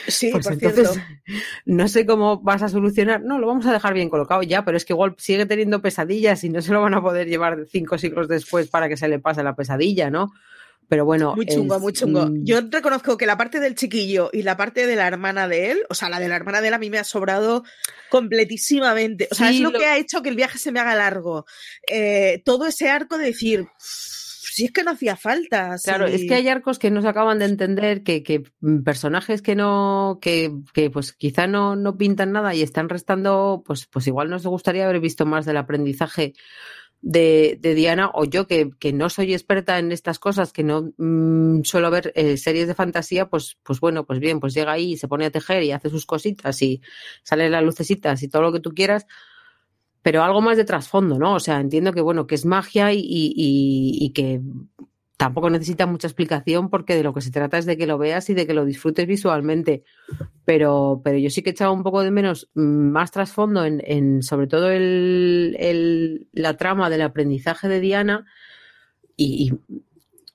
Sí, pues entonces no sé cómo vas a solucionar. No, lo vamos a dejar bien colocado ya, pero es que igual sigue teniendo pesadillas y no se lo van a poder llevar cinco siglos después para que se le pase la pesadilla, ¿no? Pero bueno. Muy chungo, muy chungo. Yo reconozco que la parte del chiquillo y la parte de la hermana de él, o sea, la de la hermana de él a mí me ha sobrado completísimamente. O sea, es lo, que ha hecho que el viaje se me haga largo. Eh, todo ese arco de decir, si es que no hacía falta. Claro, es que hay arcos que no se acaban de entender, que, que personajes que no, que, que pues quizá no, no pintan nada y están restando, pues, pues igual nos gustaría haber visto más del aprendizaje de, de, Diana o yo que, que, no soy experta en estas cosas, que no mmm, suelo ver eh, series de fantasía, pues, pues bueno, pues bien, pues llega ahí y se pone a tejer y hace sus cositas y sale las lucecitas y todo lo que tú quieras, pero algo más de trasfondo, ¿no? O sea, entiendo que bueno, que es magia y, y, y que tampoco necesita mucha explicación porque de lo que se trata es de que lo veas y de que lo disfrutes visualmente. Pero, pero yo sí que he echado un poco de menos mm, más trasfondo en, en sobre todo el, el, la trama del aprendizaje de Diana y, y,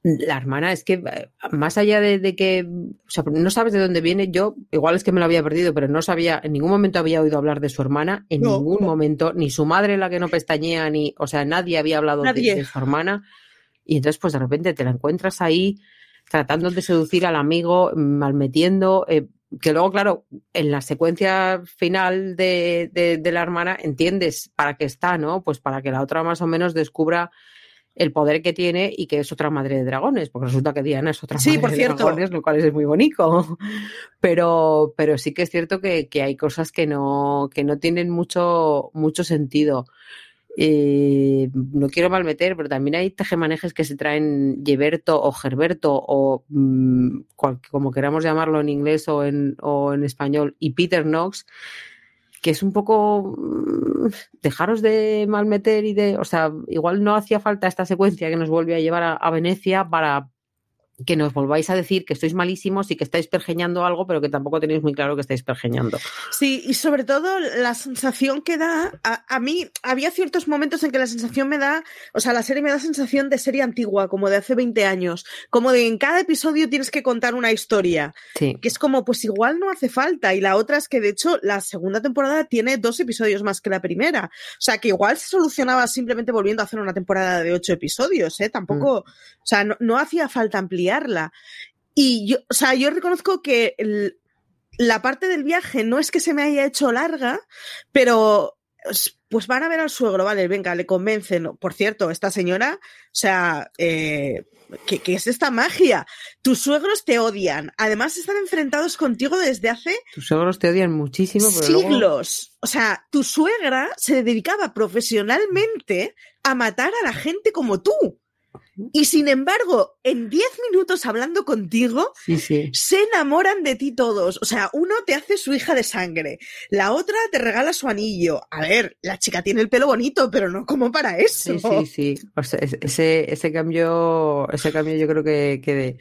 la hermana es que eh, más allá de, de, que o sea, no sabes de dónde viene, yo igual es que me lo había perdido, pero no sabía, en ningún momento había oído hablar de su hermana, en no, ningún no. momento, ni su madre la que no pestañea, ni, o sea, nadie había hablado nadie. De, de su hermana. Y entonces, pues de repente te la encuentras ahí tratando de seducir al amigo, malmetiendo, eh, que luego, claro, en la secuencia final de, de, de, la hermana entiendes para qué está, ¿no? Pues para que la otra más o menos descubra el poder que tiene y que es otra madre de dragones, porque resulta que Diana es otra sí, madre por de cierto. dragones, lo cual es muy bonito. Pero, pero sí que es cierto que, que hay cosas que no, que no tienen mucho, mucho sentido. Eh, no quiero malmeter, pero también hay tejemanejes que se traen Geberto o Gerberto o cual, como queramos llamarlo en inglés o en, o en español y Peter Knox que es un poco mmm, dejaros de malmeter y de, o sea, igual no hacía falta esta secuencia que nos vuelve a llevar a Venecia para que nos volváis a decir que estáis malísimos y que estáis pergeñando algo, pero que tampoco tenéis muy claro que estáis pergeñando. Sí, y sobre todo la sensación que da, a, a, mí había ciertos momentos en que la sensación me da, o sea, la serie me da sensación de serie antigua, como de hace 20 años, como de en cada episodio tienes que contar una historia, sí. que es como, pues igual no hace falta, y la otra es que de hecho la segunda temporada tiene dos episodios más que la primera, o sea, que igual se solucionaba simplemente volviendo a hacer una temporada de ocho episodios, ¿eh? Tampoco, mm. o sea, no, no hacía falta ampliar Y yo, o sea, yo reconozco que el, la parte del viaje no es que se me haya hecho larga, pero pues van a ver al suegro, vale, venga, le convencen. Por cierto, esta señora, o sea, eh, ¿qué, ¿qué, es esta magia? Tus suegros te odian. Además, están enfrentados contigo desde hace. Tus suegros te odian muchísimo. Pero siglos. Luego... O sea, tu suegra se dedicaba profesionalmente a matar a la gente como tú. Y sin embargo, en 10 minutos hablando contigo, sí, sí. se enamoran de ti todos. O sea, uno te hace su hija de sangre, la otra te regala su anillo. A ver, la chica tiene el pelo bonito, pero no como para eso. Sí, sí, sí. O sea, ese, ese cambio, ese cambio yo creo que, que de,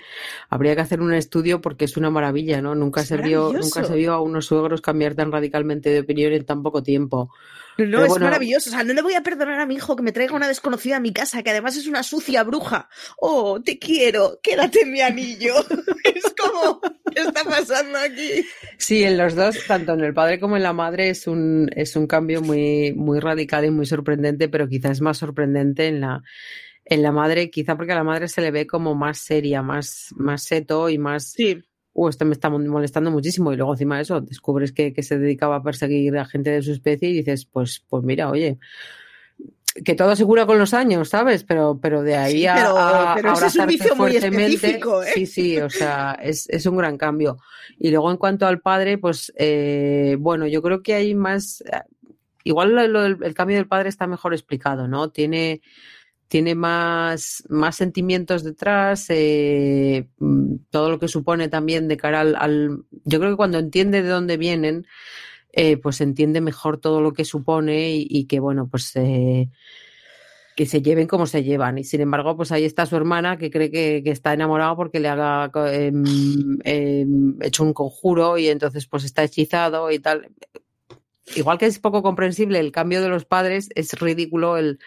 habría que hacer un estudio porque es una maravilla, ¿no? Nunca es se vio, nunca se vio a unos suegros cambiar tan radicalmente de opinión en tan poco tiempo. No, Pero es bueno, maravilloso. O sea, no le voy a perdonar a mi hijo que me traiga una desconocida a mi casa, que además es una sucia bruja. Oh, te quiero, quédate en mi anillo. es como, ¿qué está pasando aquí? Sí, en los dos, tanto en el padre como en la madre, es un, es un cambio muy, muy radical y muy sorprendente, pero quizás es más sorprendente en la, en la madre, quizá porque a la madre se le ve como más seria, más, más seto y más. Sí uh, esto me está molestando muchísimo. Y luego encima de eso, descubres que, que, se dedicaba a perseguir a gente de su especie y dices, pues, pues mira, oye, que todo se cura con los años, ¿sabes? Pero, pero de ahí sí, pero, a, pero a es un vicio muy específico, ¿eh? Sí, sí, o sea, es, es un gran cambio. Y luego en cuanto al padre, pues, eh, bueno, yo creo que hay más, igual lo, lo, el cambio del padre está mejor explicado, ¿no? Tiene, tiene más, más sentimientos detrás, eh, todo lo que supone también de cara al, Yo creo que cuando entiende de dónde vienen, eh, pues entiende mejor todo lo que supone y, que, bueno, pues... Eh, que se lleven como se llevan. Y sin embargo, pues ahí está su hermana que cree que, está enamorado porque le haga eh, eh, hecho un conjuro y entonces pues está hechizado y tal. Igual que es poco comprensible el cambio de los padres, es ridículo el,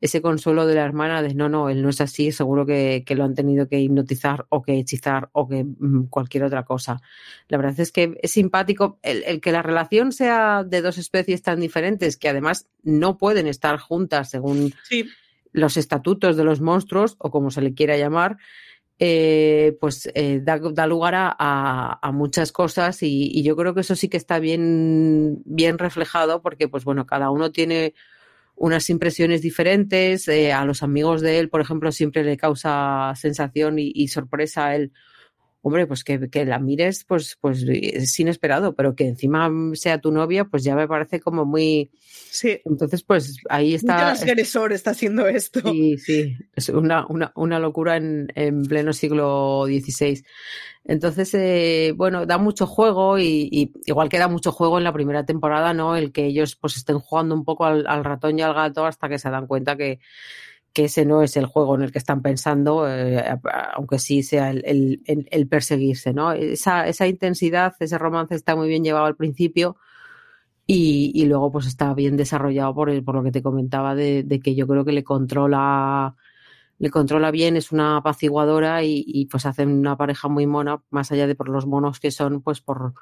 ese consuelo de la hermana de no, no, él no es así, seguro que, que lo han tenido que hipnotizar o que hechizar o que mmm, cualquier otra cosa. La verdad es que es simpático el, el, que la relación sea de dos especies tan diferentes que además no pueden estar juntas según sí. los estatutos de los monstruos o como se le quiera llamar. eh, pues eh, da, lugar a, muchas cosas y, yo creo que eso sí que está bien, bien reflejado porque, pues bueno, cada uno tiene unas impresiones diferentes. Eh, a los amigos de él, por ejemplo, siempre le causa sensación y, y sorpresa el hombre, pues que, la mires, pues, pues es inesperado, pero que encima sea tu novia, pues ya me parece como muy. Sí. Entonces, pues ahí está. Un transgresor está haciendo esto. Sí, sí. Es una, una, una locura en, en, pleno siglo XVI. Entonces, eh, bueno, da mucho juego y, igual que da mucho juego en la primera temporada, ¿no? El que ellos pues estén jugando un poco al ratón y al gato hasta que se dan cuenta que que ese no es el juego en el que están pensando, eh, aunque sí sea el, perseguirse, ¿no? Esa, esa, intensidad, ese romance está muy bien llevado al principio y, luego pues está bien desarrollado por, por lo que te comentaba de, que yo creo que le controla le controla bien, es una apaciguadora y, y pues hacen una pareja muy mona, más allá de por los monos que son, pues por,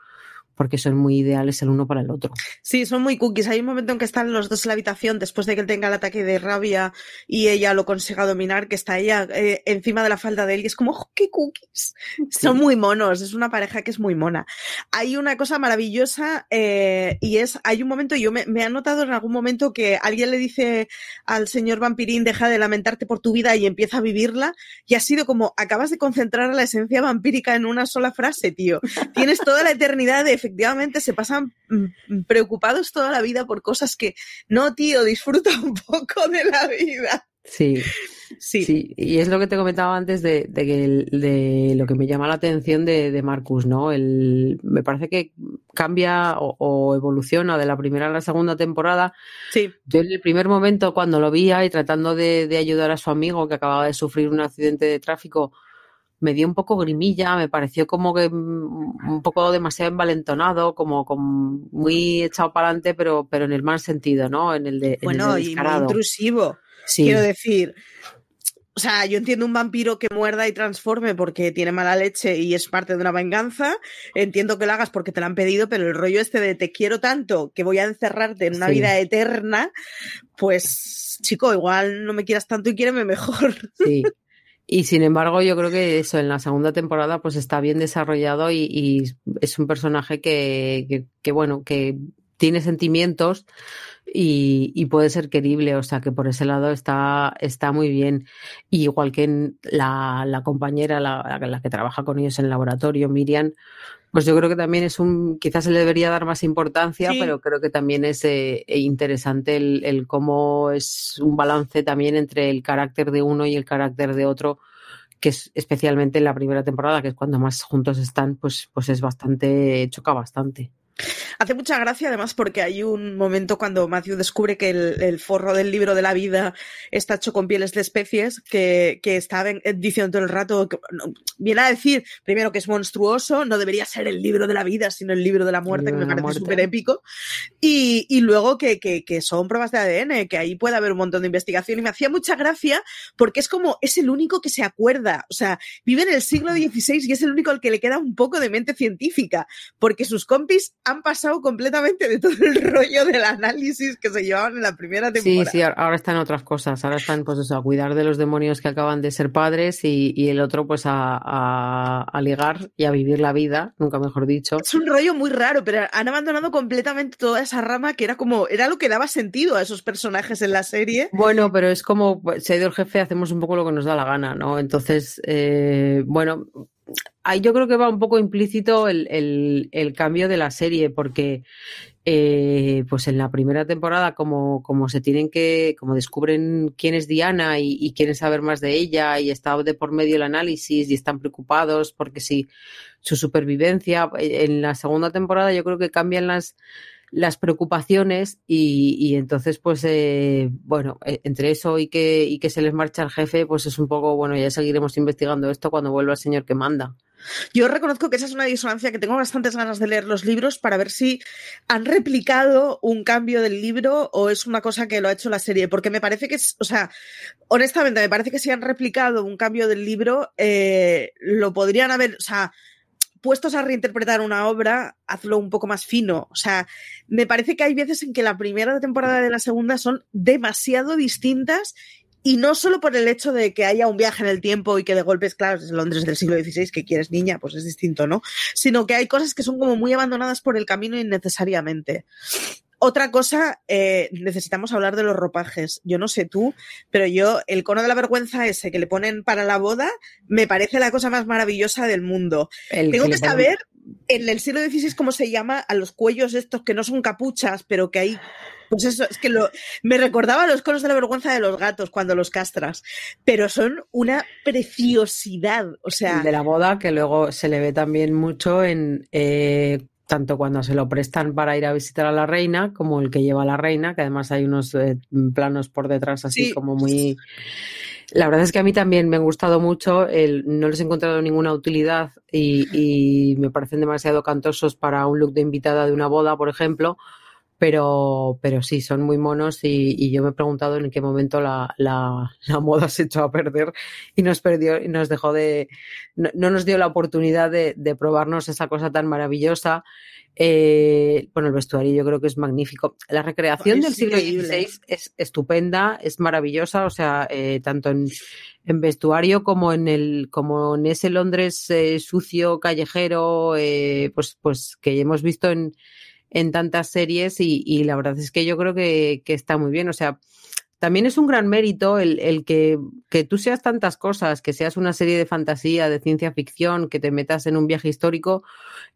porque son muy ideales el uno para el otro. Sí, son muy cookies. Hay un momento en que están los dos en la habitación después de que él tenga el ataque de rabia y ella lo consiga dominar, que está ella eh, encima de la falda de él y es como, oh, ¡qué cookies! Son muy monos, es una pareja que es muy mona. Hay una cosa maravillosa eh, y es, hay un momento, yo me, me he notado en algún momento que alguien le dice al señor vampirín, deja de lamentarte por tu vida y empieza a vivirla y ha sido como, acabas de concentrar la esencia vampírica en una sola frase, tío. Tienes toda la eternidad de efectivamente se pasan mm, mm, preocupados toda la vida por cosas que no, tío, disfruta un poco de la vida. Sí, sí. Y es lo que te comentaba antes de, de, lo que me llama la atención de, Marcus, ¿no? El, me parece que cambia o, evoluciona de la primera a la segunda temporada. Sí. Yo en el primer momento, cuando lo vi y tratando de, ayudar a su amigo que acababa de sufrir un accidente de tráfico, me dio un poco grimilla, me pareció como que mm, un poco demasiado envalentonado, como, como muy echado para adelante, pero, pero en el mal sentido, ¿no? En el de. Bueno, y muy intrusivo. Quiero decir, o sea, yo entiendo un vampiro que muerda y transforme porque tiene mala leche y es parte de una venganza. Entiendo que lo hagas porque te lo han pedido, pero el rollo este de te quiero tanto que voy a encerrarte en una vida eterna, pues, chico, igual no me quieras tanto y quiéreme mejor. Sí. Y sin embargo, yo creo que eso en la segunda temporada pues está bien desarrollado y, es un personaje que, que, bueno, que tiene sentimientos y, puede ser querible, o sea que por ese lado está, está muy bien. igual que la, la compañera, la, la, que trabaja con ellos en el laboratorio, Miriam, pues yo creo que también es un, quizás se le debería dar más importancia, pero creo que también es eh, interesante el, cómo es un balance también entre el carácter de uno y el carácter de otro, que es especialmente en la primera temporada, que es cuando más juntos están, pues, pues es bastante, choca bastante. Hace mucha gracia además porque hay un momento cuando Matthew descubre que el, forro del libro de la vida está hecho con pieles de especies que, que está diciendo todo el rato, que, viene a decir primero que es monstruoso, no debería ser el libro de la vida, sino el libro de la muerte, que me parece súper épico, y, y luego que, que, que, son pruebas de ADN, que ahí puede haber un montón de investigación. Y me hacía mucha gracia porque es como, es el único que se acuerda, o sea, vive en el siglo XVI y es el único al que le queda un poco de mente científica, porque sus compis han pasado completamente de todo el rollo del análisis que se llevaban en la primera temporada. Sí, sí, ahora están otras cosas. Ahora están, pues eso, a cuidar de los demonios que acaban de ser padres y, el otro, pues a, a, ligar y a vivir la vida, nunca mejor dicho. Es un rollo muy raro, pero han abandonado completamente toda esa rama que era como, era lo que daba sentido a esos personajes en la serie. Bueno, pero es como, se ha ido el jefe, hacemos un poco lo que nos da la gana, ¿no? Entonces, eh, bueno, ahí yo creo que va un poco implícito el, cambio de la serie, porque eh, pues en la primera temporada, como, como se tienen que, como descubren quién es Diana y, quieren saber más de ella, y está de por medio el análisis y están preocupados porque si su supervivencia, en la segunda temporada yo creo que cambian las las preocupaciones y, entonces pues eh, bueno e, entre eso y que y que se les marcha el jefe pues es un poco bueno ya seguiremos investigando esto cuando vuelva el señor que manda. Yo reconozco que esa es una disonancia que tengo bastantes ganas de leer los libros para ver si han replicado un cambio del libro o es una cosa que lo ha hecho la serie, porque me parece que es, o sea, honestamente, me parece que si han replicado un cambio del libro, eh, lo podrían haber, o sea, puestos a reinterpretar una obra, hazlo un poco más fino. O sea, me parece que hay veces en que la primera temporada de la segunda son demasiado distintas Y no solo por el hecho de que haya un viaje en el tiempo y que de golpes, claro, es Londres del siglo XVI, que quieres niña, pues es distinto, ¿no? Sino que hay cosas que son como muy abandonadas por el camino innecesariamente. Otra cosa, eh, necesitamos hablar de los ropajes. Yo no sé tú, pero yo, el cono de la vergüenza ese que le ponen para la boda, me parece la cosa más maravillosa del mundo. Tengo que, saber en el siglo XVI cómo se llama a los cuellos estos que no son capuchas, pero que hay. Pues eso, es que lo, me recordaba a los conos de la vergüenza de los gatos cuando los castras, pero son una preciosidad. O sea. de la boda, que luego se le ve también mucho en eh, tanto cuando se lo prestan para ir a visitar a la reina como el que lleva a la reina, que además hay unos eh, planos por detrás así como muy... La verdad es que a mí también me han gustado mucho, el, no les he encontrado ninguna utilidad y, y me parecen demasiado cantosos para un look de invitada de una boda, por ejemplo, pero, pero sí, son muy monos y, yo me he preguntado en qué momento la, la, la, moda se echó a perder y nos perdió y nos dejó de, no, nos dio la oportunidad de, de, probarnos esa cosa tan maravillosa. Eh, bueno, el vestuario yo creo que es magnífico. La recreación del siglo XVI es estupenda, es maravillosa, o sea, eh, tanto en, en, vestuario como en el, como en ese Londres eh, sucio, callejero, eh, pues, pues que hemos visto en, en tantas series y, la verdad es que yo creo que, está muy bien. O sea, también es un gran mérito el, el que, que, tú seas tantas cosas, que seas una serie de fantasía, de ciencia ficción, que te metas en un viaje histórico.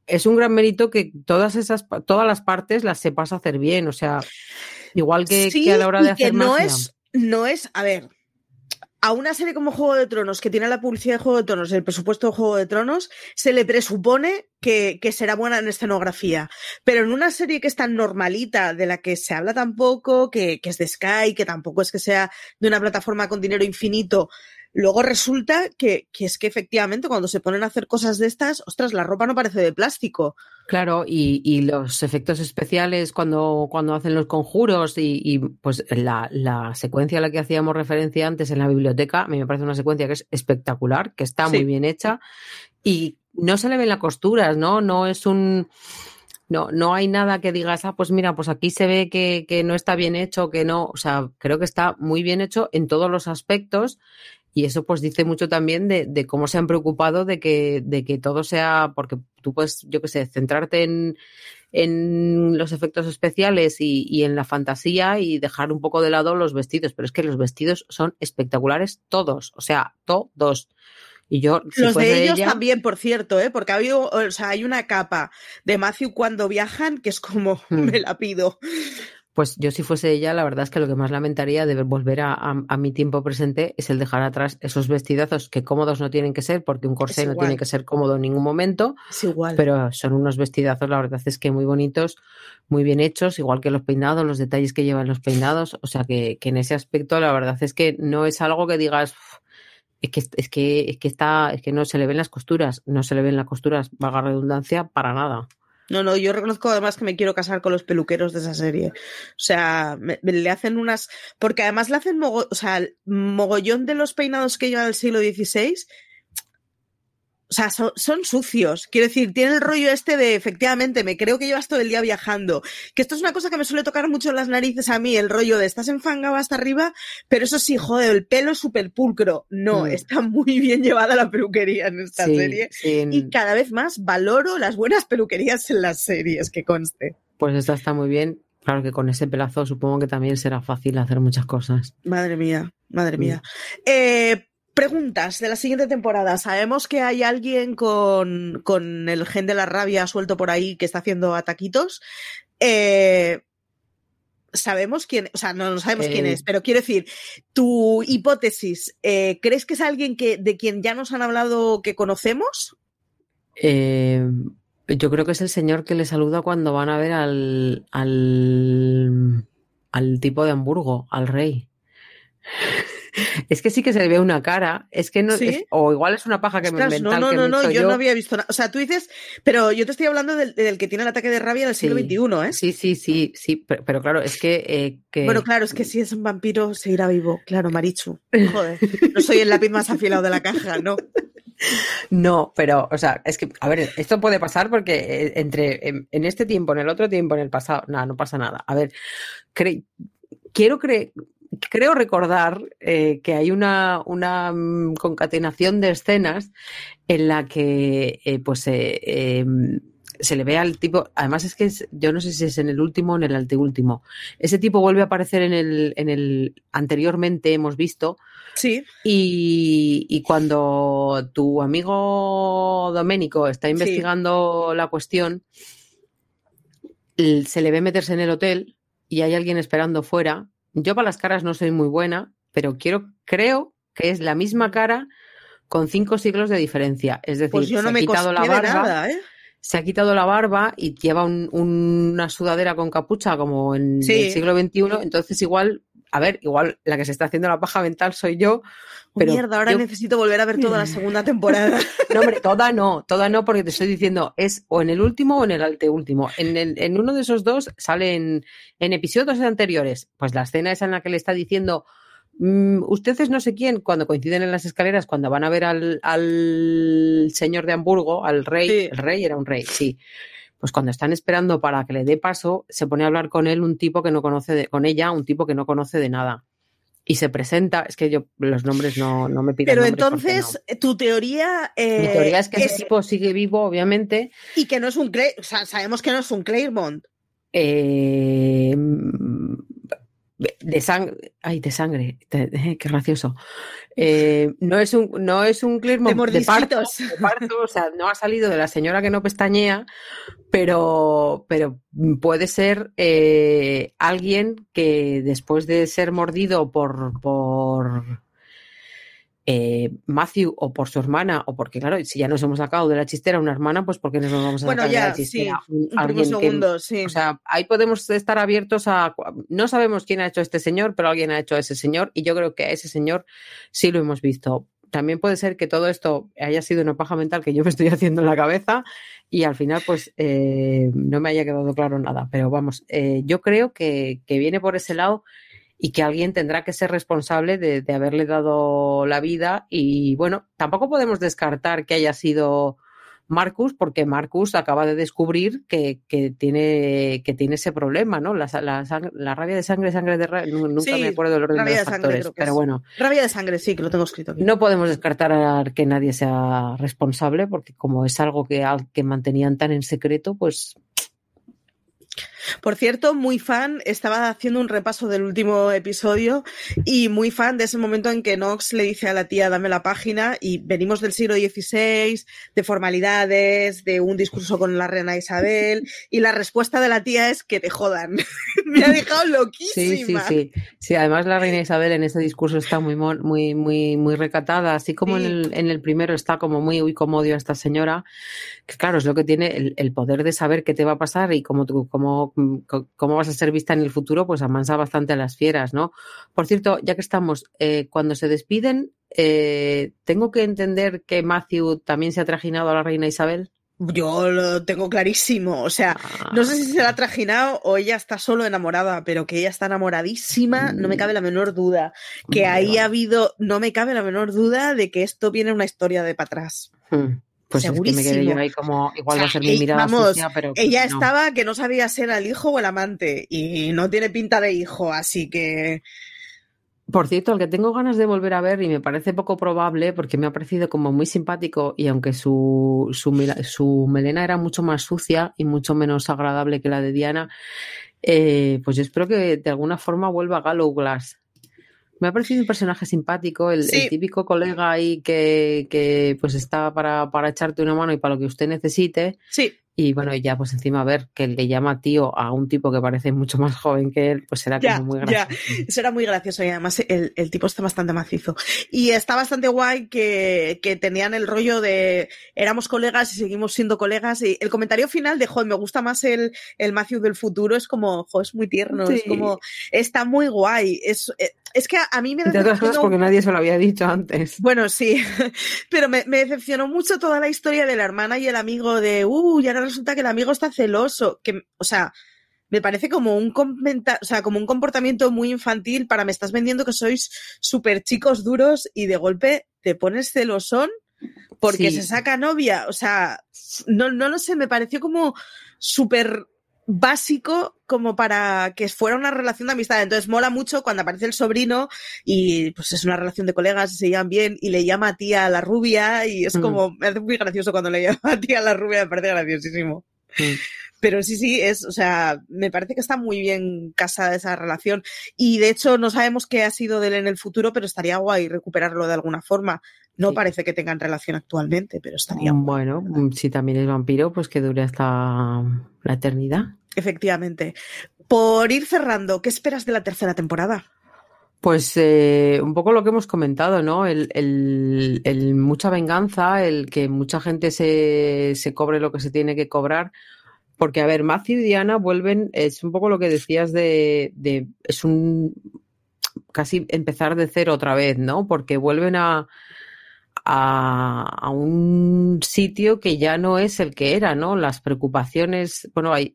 Es un gran mérito que todas esas, todas las partes las sepas hacer bien. O sea, igual que, a la hora de hacer que no es, no es, a ver, a una serie como Juego de Tronos, que tiene la publicidad de Juego de Tronos, el presupuesto de Juego de Tronos, se le presupone que, que, será buena en escenografía. Pero en una serie que es tan normalita, de la que se habla tan poco, que, que es de Sky, que tampoco es que sea de una plataforma con dinero infinito, Luego resulta que, que, es que efectivamente cuando se ponen a hacer cosas de estas, ostras, la ropa no parece de plástico. Claro, y, y los efectos especiales cuando, cuando hacen los conjuros y, y pues la, la, secuencia a la que hacíamos referencia antes en la biblioteca, a mí me parece una secuencia que es espectacular, que está muy bien hecha y no se le ven las costuras, ¿no? No es un... No, no hay nada que digas, ah, pues mira, pues aquí se ve que, que no está bien hecho, que no, o sea, creo que está muy bien hecho en todos los aspectos y eso pues dice mucho también de, de, cómo se han preocupado de que, de que todo sea, porque tú puedes, yo qué sé, centrarte en, en los efectos especiales y, y, en la fantasía y dejar un poco de lado los vestidos, pero es que los vestidos son espectaculares todos, o sea, todos. Y yo, si los de ellos también, por cierto, ¿eh? porque hay, o sea, hay una capa de Matthew cuando viajan que es como, hmm. me la pido. Pues yo si fuese ella, la verdad es que lo que más lamentaría de volver a, a, mi tiempo presente es el dejar atrás esos vestidazos que cómodos no tienen que ser, porque un corsé no tiene que ser cómodo en ningún momento. Es igual. Pero son unos vestidazos, la verdad es que muy bonitos, muy bien hechos, igual que los peinados, los detalles que llevan los peinados. O sea que, que en ese aspecto la verdad es que no es algo que digas, es que, es que, es que está, es que no se le ven las costuras, no se le ven las costuras, valga redundancia, para nada. No, no, yo reconozco además que me quiero casar con los peluqueros de esa serie. O sea, me, le hacen unas. Porque además le hacen mogo, o sea, mogollón de los peinados que llevan el siglo XVI o sea, son, son, sucios. Quiero decir, tiene el rollo este de, efectivamente, me creo que llevas todo el día viajando. Que esto es una cosa que me suele tocar mucho en las narices a mí, el rollo de estás enfangado hasta arriba, pero eso sí, joder, el pelo súper pulcro. No, mm. está muy bien llevada la peluquería en esta sí, serie. Sí. Y cada vez más valoro las buenas peluquerías en las series, que conste. Pues esta está muy bien. Claro que con ese pelazo supongo que también será fácil hacer muchas cosas. Madre mía, madre mía. Mm. Eh, Preguntas de la siguiente temporada. Sabemos que hay alguien con, con, el gen de la rabia suelto por ahí que está haciendo ataquitos. Eh, sabemos quién, o sea, no, no sabemos eh, quién es, pero quiero decir, tu hipótesis, eh, ¿crees que es alguien que, de quien ya nos han hablado que conocemos? Eh, yo creo que es el señor que le saluda cuando van a ver al, al, al tipo de Hamburgo, al rey. Es que sí que se le ve una cara, es que no, ¿Sí? es, o igual es una paja que me inventan. No, no, que no, no, yo, yo no había visto nada. O sea, tú dices, pero yo te estoy hablando del, del que tiene el ataque de rabia del siglo XXI, ¿eh? Sí, sí, sí, sí, pero, pero claro, es que, eh, que, Bueno, claro, es que si es un vampiro seguirá vivo, claro, Marichu. Joder, no soy el lápiz más afilado de la caja, ¿no? No, pero, o sea, es que, a ver, esto puede pasar porque eh, entre en, en este tiempo, en el otro tiempo, en el pasado, nada, no pasa nada. A ver, cre quiero creer creo recordar eh, que hay una, una mm, concatenación de escenas en la que eh, pues em, se le ve al tipo, además es que yo no sé si es en el último o en el anteúltimo. Ese tipo vuelve a aparecer en el, en el anteriormente, hemos visto. Sí. Y, cuando tu amigo Doménico está investigando la cuestión, se le ve meterse en el hotel y hay alguien esperando fuera. Yo para las caras no soy muy buena, pero quiero, creo que es la misma cara con cinco siglos de diferencia. Es decir, pues yo no me ha quitado la barba. Nada, ¿eh? se ha quitado la barba y lleva una sudadera con capucha como en el siglo XXI, entonces igual, a ver, igual la que se está haciendo la paja mental soy yo. Oh, pero Mierda, ahora necesito volver a ver toda la segunda temporada. no, hombre, toda no, toda no, porque te estoy diciendo, es o en el último o en el anteúltimo. En, en uno de esos dos sale en, episodios anteriores, pues la escena esa en la que le está diciendo Mm, ustedes no sé quién, cuando coinciden en las escaleras, cuando van a ver al, señor de Hamburgo, al rey, el rey era un rey, sí. Pues cuando están esperando para que le dé paso, se pone a hablar con él un tipo que no conoce, de, con ella, un tipo que no conoce de nada. Y se presenta, es que yo los nombres no, no me piden. Pero entonces, tu teoría. Mi teoría es que ese tipo sigue vivo, obviamente. Y que no es un. O sea, sabemos que no es un Claremont. Eh, de sangre, ay, de sangre, qué gracioso. Eh, no es un, no es un de, parto, o sea, no ha salido de la señora que no pestañea, pero, pero puede ser eh, alguien que después de ser mordido por, por eh, Matthew o por su hermana, o porque, claro, si ya nos hemos sacado de la chistera una hermana, pues porque nos vamos a bueno, sacar ya, de la chistera? Sí, alguien segundo, sí. O sea, ahí podemos estar abiertos a. No sabemos quién ha hecho este señor, pero alguien ha hecho a ese señor, y yo creo que a ese señor sí lo hemos visto. También puede ser que todo esto haya sido una paja mental que yo me estoy haciendo en la cabeza y al final, pues eh, no me haya quedado claro nada. Pero vamos, eh, yo creo que, que viene por ese lado y que alguien tendrá que ser responsable de, haberle dado la vida. Y bueno, tampoco podemos descartar que haya sido Marcus, porque Marcus acaba de descubrir que, tiene, que tiene ese problema, ¿no? La, rabia de sangre, sangre de rabia, nunca me acuerdo del orden de los factores, pero bueno. Rabia de sangre, sí, que lo tengo escrito aquí. No podemos descartar que nadie sea responsable, porque como es algo que, que mantenían tan en secreto, pues por cierto, muy fan, estaba haciendo un repaso del último episodio y muy fan de ese momento en que Knox le dice a la tía, dame la página y venimos del siglo XVI, de formalidades, de un discurso con la reina Isabel y la respuesta de la tía es que te jodan. Me ha dejado loquísima. Sí, sí, sí. Sí, además la reina Isabel en ese discurso está muy, muy, muy, muy recatada, así como en, el, en el primero está como muy, uy, como odio a esta señora, que claro, es lo que tiene el, poder de saber qué te va a pasar y cómo, cómo cómo vas a ser vista en el futuro, pues amansa bastante a las fieras, ¿no? Por cierto, ya que estamos, eh, cuando se despiden, eh, ¿tengo que entender que Matthew también se ha trajinado a la reina Isabel? Yo lo tengo clarísimo. O sea, no sé si se la ha trajinado o ella está solo enamorada, pero que ella está enamoradísima, no me cabe la menor duda. Que ahí ha habido, no me cabe la menor duda de que esto viene una historia de para atrás. Hmm. Pues Segurísimo. Es que me quedé yo ahí como, igual va a ser mi mirada vamos, pero ella estaba que no sabía si era el hijo o el amante y no tiene pinta de hijo, así que... Por cierto, el que tengo ganas de volver a ver y me parece poco probable porque me ha parecido como muy simpático y aunque su, su, melena era mucho más sucia y mucho menos agradable que la de Diana, eh, pues yo espero que de alguna forma vuelva a Gallow Glass. Me ha parecido un personaje simpático, el, típico colega ahí que, que pues está para, para, echarte una mano y para lo que usted necesite. Sí. Y bueno, ya pues encima a ver que le llama tío a un tipo que parece mucho más joven que él, pues será como muy gracioso. Ya. Eso era muy gracioso y además el, el, tipo está bastante macizo. Y está bastante guay que, que, tenían el rollo de éramos colegas y seguimos siendo colegas. Y el comentario final de, joder, me gusta más el, el Matthew del futuro, es como, joder, es muy tierno, es como, está muy guay. Es, eh, es que a, mí me decepcionó... porque nadie se lo había dicho antes. Bueno, sí, pero me, me, decepcionó mucho toda la historia de la hermana y el amigo de, uh, y ahora resulta que el amigo está celoso, que, o sea, me parece como un o sea, como un comportamiento muy infantil para me estás vendiendo que sois súper chicos duros y de golpe te pones celosón porque se saca novia, o sea, no, no lo sé, me pareció como súper básico como para que fuera una relación de amistad. Entonces mola mucho cuando aparece el sobrino y pues es una relación de colegas, se llevan bien y le llama a tía a la rubia y es como, me hace muy gracioso cuando le llama a tía a la rubia, me parece graciosísimo. Pero sí, sí, es, o sea, me parece que está muy bien casada esa relación. Y de hecho, no sabemos qué ha sido de él en el futuro, pero estaría guay recuperarlo de alguna forma. No parece que tengan relación actualmente, pero estaría Bueno, mm, si también es vampiro, pues que dure hasta la eternidad. Efectivamente. Por ir cerrando, ¿qué esperas de la tercera temporada? Pues eh, un poco lo que hemos comentado, ¿no? El, el, mucha venganza, el que mucha gente se, se cobre lo que se tiene que cobrar. Porque, a ver, Matthew y Diana vuelven, es un poco lo que decías de, de es un casi empezar de cero otra vez, ¿no? Porque vuelven a, a, un sitio que ya no es el que era, ¿no? Las preocupaciones, bueno, hay,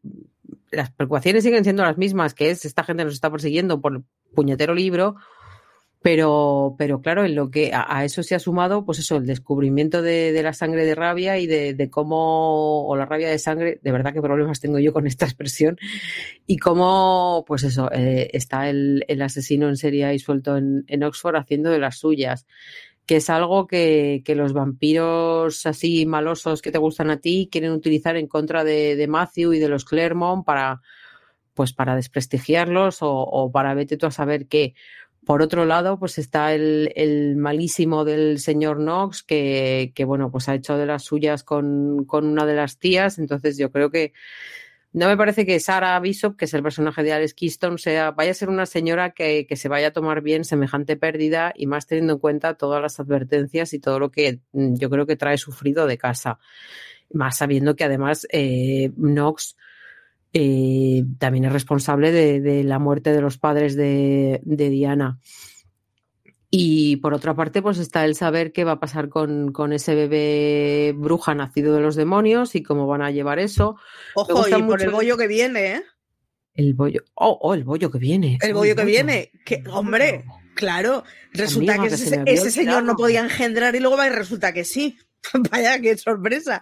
las preocupaciones siguen siendo las mismas, que es esta gente nos está persiguiendo por puñetero libro, pero, pero claro, en lo que a, eso se ha sumado, pues eso, el descubrimiento de, la sangre de rabia y de, cómo, o la rabia de sangre, de verdad qué problemas tengo yo con esta expresión, y cómo, pues eso, eh, está el, asesino en serie ahí suelto en, en Oxford haciendo de las suyas que es algo que, los vampiros así malosos que te gustan a ti quieren utilizar en contra de, Matthew y de los Clermont para, pues para desprestigiarlos o, para vete tú a saber qué. Por otro lado, pues está el, malísimo del señor Knox, que, que, bueno, pues ha hecho de las suyas con, con una de las tías. Entonces yo creo que no me parece que Sarah Bishop, que es el personaje de Alex Keystone, sea, vaya a ser una señora que, se vaya a tomar bien semejante pérdida y más teniendo en cuenta todas las advertencias y todo lo que mm, yo creo que trae sufrido de casa. Más sabiendo que además eh, Knox eh, también es responsable de, la muerte de los padres de Diana. Y por otra parte, pues está el saber qué va a pasar con, ese bebé bruja nacido de los demonios y cómo van a llevar eso. Ojo, y por el bollo que viene, ¿eh? El bollo. Oh, oh, el bollo que viene. El bollo que viene. Que, hombre, claro. Resulta que, ese, señor no podía engendrar y luego va y resulta que sí. Vaya, qué sorpresa.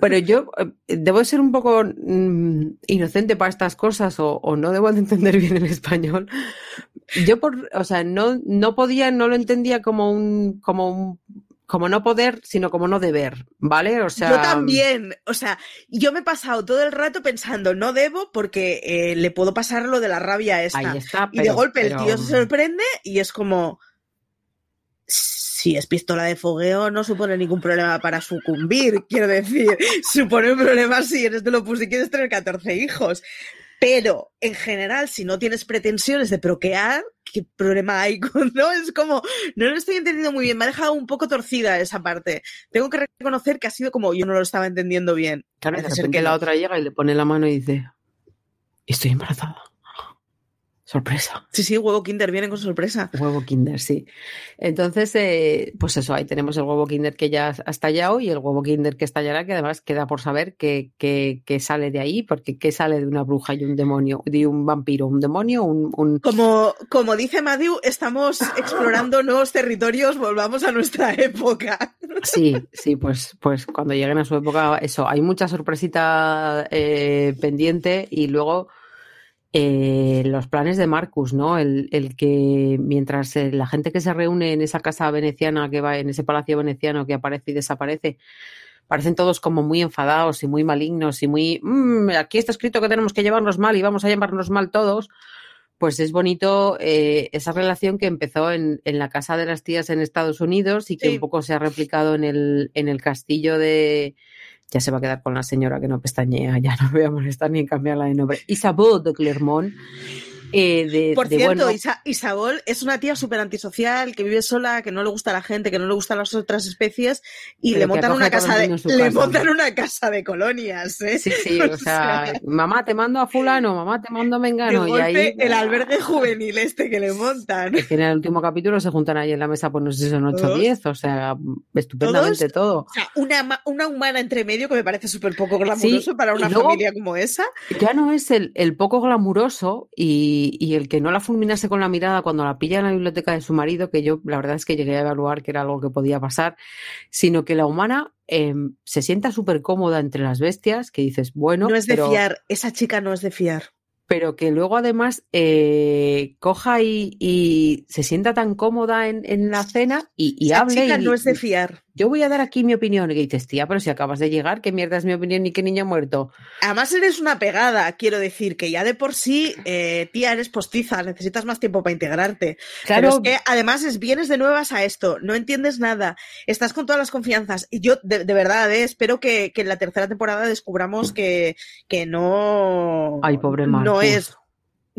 Pero yo eh, debo ser un poco mm, inocente para estas cosas o, o, no debo de entender bien el español, yo por, o sea, no, no podía, no lo entendía como un, como un, como no poder, sino como no deber, ¿vale? O sea. Yo también, o sea, yo me he pasado todo el rato pensando, no debo porque eh, le puedo pasar lo de la rabia esta. Ahí está, y de golpe el tío se sorprende y es como. Si es pistola de fogueo, no supone ningún problema para sucumbir, quiero decir. Supone un problema si eres de lo si quieres tener 14 hijos. Pero en general, si no tienes pretensiones de proquear, ¿qué problema hay con no? Es como, no lo estoy entendiendo muy bien, me ha dejado un poco torcida esa parte. Tengo que reconocer que ha sido como yo no lo estaba entendiendo bien. Claro, que la otra llega y le pone la mano y dice, estoy embarazada. Sorpresa. Sí, sí, huevo Kinder viene con sorpresa. Huevo Kinder, sí. Entonces, eh, pues eso, ahí tenemos el huevo Kinder que ya ha estallado y el huevo Kinder que estallará, que además queda por saber qué que, sale de ahí, porque qué sale de una bruja y un demonio, de un vampiro, un demonio, un... Como, como dice Matthew, estamos explorando nuevos territorios, volvamos a nuestra época. Sí, sí, pues, pues cuando lleguen a su época, eso, hay mucha sorpresita eh, pendiente y luego eh, los planes de Marcus, ¿no? El, que mientras eh, la gente que se reúne en esa casa veneciana que va, en ese palacio veneciano que aparece y desaparece, parecen todos como muy enfadados y muy malignos y muy mm, aquí está escrito que tenemos que llevarnos mal y vamos a llevarnos mal todos. Pues es bonito eh, esa relación que empezó en, en, la casa de las tías en Estados Unidos y que un poco se ha replicado en el, en el castillo de, ya se va a quedar con la señora que no pestañea, ya no voy a molestar ni cambiarla de nombre. Isabel de Clermont eh, Por cierto, Isabel es una tía súper antisocial, que vive sola, que no le gusta la gente, que no le gustan las otras especies, y le montan, una casa de, le montan una casa de colonias. ¿eh? Sí, sí, o, sea, mamá te mando a fulano, mamá te mando a mengano. y ahí, el albergue juvenil este que le montan. Es que en el último capítulo se juntan ahí en la mesa, pues no sé si son 8 o 10, o sea, estupendamente todo. O sea, una, una humana entre medio que me parece súper poco glamuroso para una familia como esa. Ya no es el, el poco glamuroso y y, el que no la fulminase con la mirada cuando la pilla en la biblioteca de su marido, que yo la verdad es que llegué a evaluar que era algo que podía pasar, sino que la humana em, se sienta súper cómoda entre las bestias, que dices, bueno. No es de fiar, esa chica no es de fiar. pero que luego además eh, coja y, y se sienta tan cómoda en, en la cena y, y Esa hable. chica y- no es de fiar. Yo voy a dar aquí mi opinión. Y dices, tía, pero si acabas de llegar, ¿qué mierda es mi opinión y qué niño muerto? Además eres una pegada, quiero decir, que ya de por sí, eh, tía, eres postiza, necesitas más tiempo para integrarte. Pero Claro, es que además es, vienes de nuevas a esto, no entiendes nada, estás con todas las confianzas. Y yo, de, de verdad, eh, espero que, que en la tercera temporada descubramos que, que no, Ay, pobre no Marcus. es.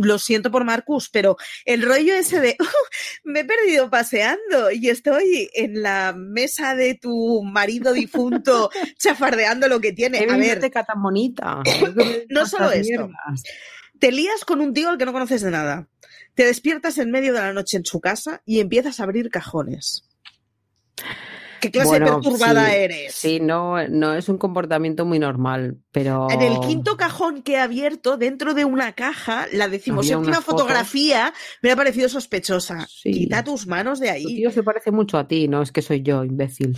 Lo siento por Marcus, pero el rollo ese de me he perdido paseando y estoy en la mesa de tu marido difunto chafardeando lo que tiene. qué A ver, tan bonita. No solo esto. te lías con un tío al que no conoces de nada. Te despiertas en medio de la noche en su casa y empiezas a abrir cajones. ¿Qué clase de perturbada sí, eres? Sí, no, no es un comportamiento muy normal, pero. En el quinto cajón que he abierto, dentro de una caja, la decimoséptima fotografía me ha parecido sospechosa. Sí. Quita tus manos de Tu ahí. tío se parece mucho a ti, no es que soy yo, imbécil.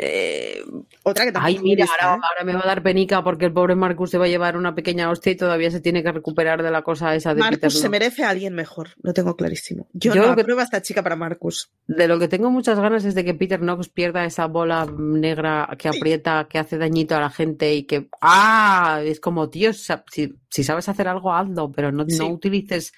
Eh, Otra que tampoco ay, mira, ahora, ¿eh? ahora me va a dar penica porque el pobre Marcus se va a llevar una pequeña hostia y todavía se tiene que recuperar de la cosa esa de Peter Marcus se merece a alguien mejor, lo tengo clarísimo. Yo, Yo no que- apruebo a esta chica para Marcus. De lo que tengo muchas ganas es de que Peter Knox pierda esa bola negra que aprieta, que hace dañito a la gente y que. ¡Ah! Es como, tío, si, si sabes hacer algo, hazlo, pero no, Sí. no utilices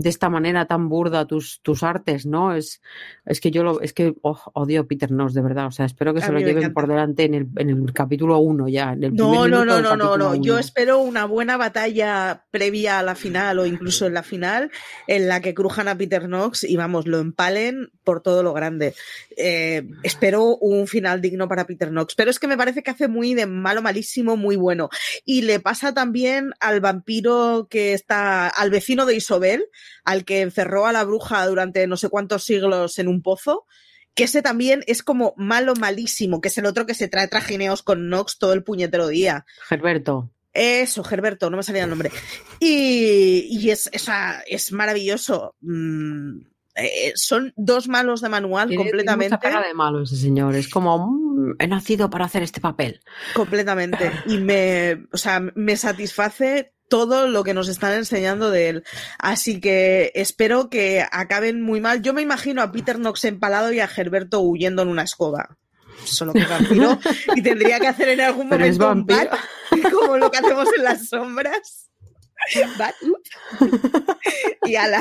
de esta manera tan burda tus, tus artes, ¿no? Es, es que yo lo, es que oh, odio a Peter Knox, de verdad. O sea, espero que A se lo lleven por delante en el, en el capítulo 1 ya. En el No, no, no, no, no, no. Yo espero una buena batalla previa a la final o incluso en la final en la que crujan a Peter Knox y vamos, lo empalen por todo lo grande. Eh, espero un final digno para Peter Knox, pero es que me parece que hace muy de malo malísimo, muy bueno. Y le pasa también al vampiro que está, al vecino de Isobel, al que encerró a la bruja durante no sé cuántos siglos en un pozo que ese también es como malo malísimo, que es el otro que se trae trajineos con Knox todo el puñetero día. Gerberto. Eso, Gerberto, no me salía el nombre. Y, y es, es maravilloso. Mm, eh, son dos malos de manual Tiene- tiene completamente. mucha cara de malo ese señor. Es como, "Mm, he nacido para hacer este papel. Completamente. Y me, o sea, me satisface todo lo que nos están enseñando de él. Así que espero que acaben muy mal. Yo me imagino a Peter Knox empalado y a Gerberto huyendo en una escoba. Solo que vampiro. y tendría que hacer en algún Pero momento un bat, como lo que hacemos en las sombras. Bat, y ala.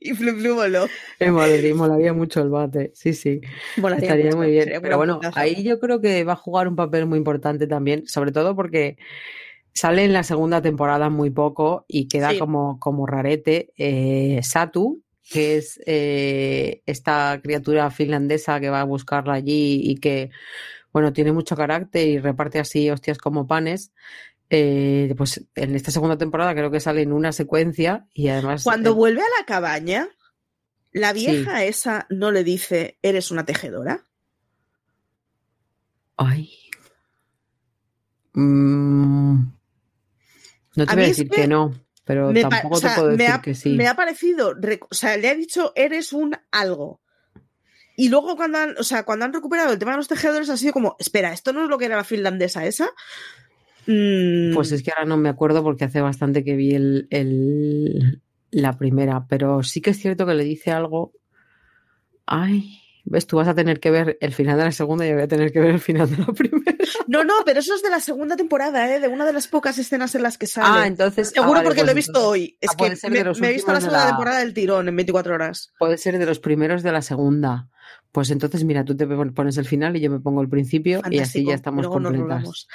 y flum flum voló. Me molaría, molaría mucho el bate, sí, sí. Molaría Estaría mucho, muy bien. Pero buen bueno, ahí yo creo que va a jugar un papel muy importante también, sobre todo porque sale en la segunda temporada muy poco y queda Sí. como, como rarete eh, Satu, que es eh, esta criatura finlandesa que va a buscarla allí y que, bueno, tiene mucho carácter y reparte así hostias como panes. Eh, pues en esta segunda temporada creo que sale en una secuencia y además Cuando eh, vuelve a la cabaña, la vieja esa no le dice, ¿eres una tejedora? Ay. Mm, No te voy a decir que que no, pero Me tampoco o sea, te puedo decir ha, que sí. me ha parecido, rec- o sea, le ha dicho, eres un algo. Y luego cuando han, o sea, cuando han recuperado el tema de los tejedores ha sido como, espera, ¿esto no es lo que era la finlandesa esa? Mm, Pues es que ahora no me acuerdo porque hace bastante que vi el, el- la primera, pero sí que es cierto que le dice algo. Ay, ves, tú vas a tener que ver el final de la segunda y yo voy a tener que ver el final de la primera. No, no, pero eso es de la segunda temporada, ¿eh? de una de las pocas escenas en las que sale. Ah, entonces. ah, Seguro vale, porque pues lo he visto entonces hoy. Es ah, que me, de he visto la de segunda la- temporada del tirón en 24 horas. Puede ser de los primeros de la segunda. Pues entonces, mira, tú te pones el final y yo me pongo el principio y así ya estamos Luego completas.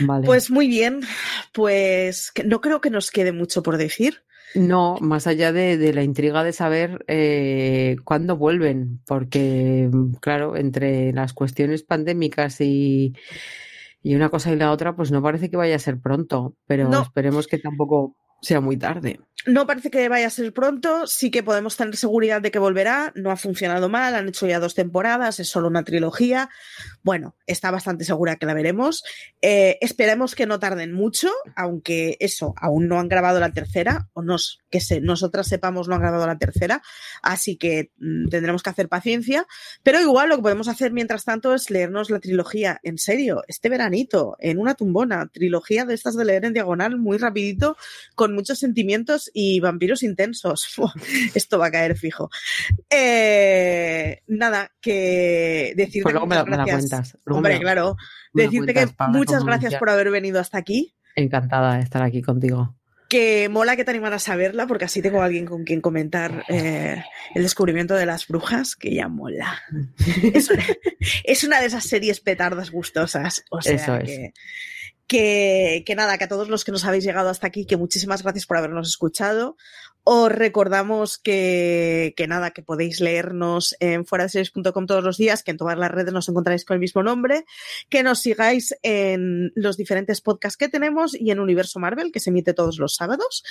Vale. Pues muy bien, pues no creo que nos quede mucho por decir. No, más allá de, de la intriga de saber eh, cuándo vuelven, porque, claro, entre las cuestiones pandémicas y, y una cosa y la otra, pues no parece que vaya a ser pronto, pero No. esperemos que tampoco sea muy tarde. No parece que vaya a ser pronto, sí que podemos tener seguridad de que volverá, no ha funcionado mal, han hecho ya dos temporadas, es solo una trilogía, bueno, está bastante segura que la veremos, eh, esperemos que no tarden mucho, aunque eso, aún no han grabado la tercera, o nos, que nosotras sepamos no han grabado la tercera, así que mm, tendremos que hacer paciencia, pero igual lo que podemos hacer mientras tanto es leernos la trilogía, en serio, este veranito, en una tumbona, trilogía de estas de leer en diagonal muy rapidito, con muchos sentimientos y vampiros intensos. Esto va a caer fijo. Eh, nada, que decirte Pues luego que me, muchas me la gracias. cuentas. Luego Hombre, me la- claro. me Decirte cuentas que muchas gracias por haber venido hasta aquí. Encantada de estar aquí contigo. Que mola que te animaras a verla, porque así tengo a alguien con quien comentar eh, el descubrimiento de las brujas, que ya mola. Es una, es una de esas series petardas gustosas. O sea Eso es. que, que, nada, que a todos los que nos habéis llegado hasta aquí, que muchísimas gracias por habernos escuchado. Os recordamos que, que nada, que podéis leernos en fuera de todos los días, que en todas las redes nos encontráis con el mismo nombre, que nos sigáis en los diferentes podcasts que tenemos y en Universo Marvel, que se emite todos los sábados.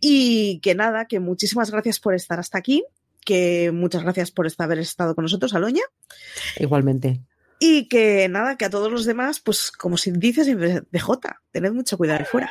Y que nada, que muchísimas gracias por estar hasta aquí, que muchas gracias por haber estado con nosotros, Aloña. Igualmente. Y que nada, que a todos los demás, pues como si dices de J, tened mucho cuidado ahí fuera.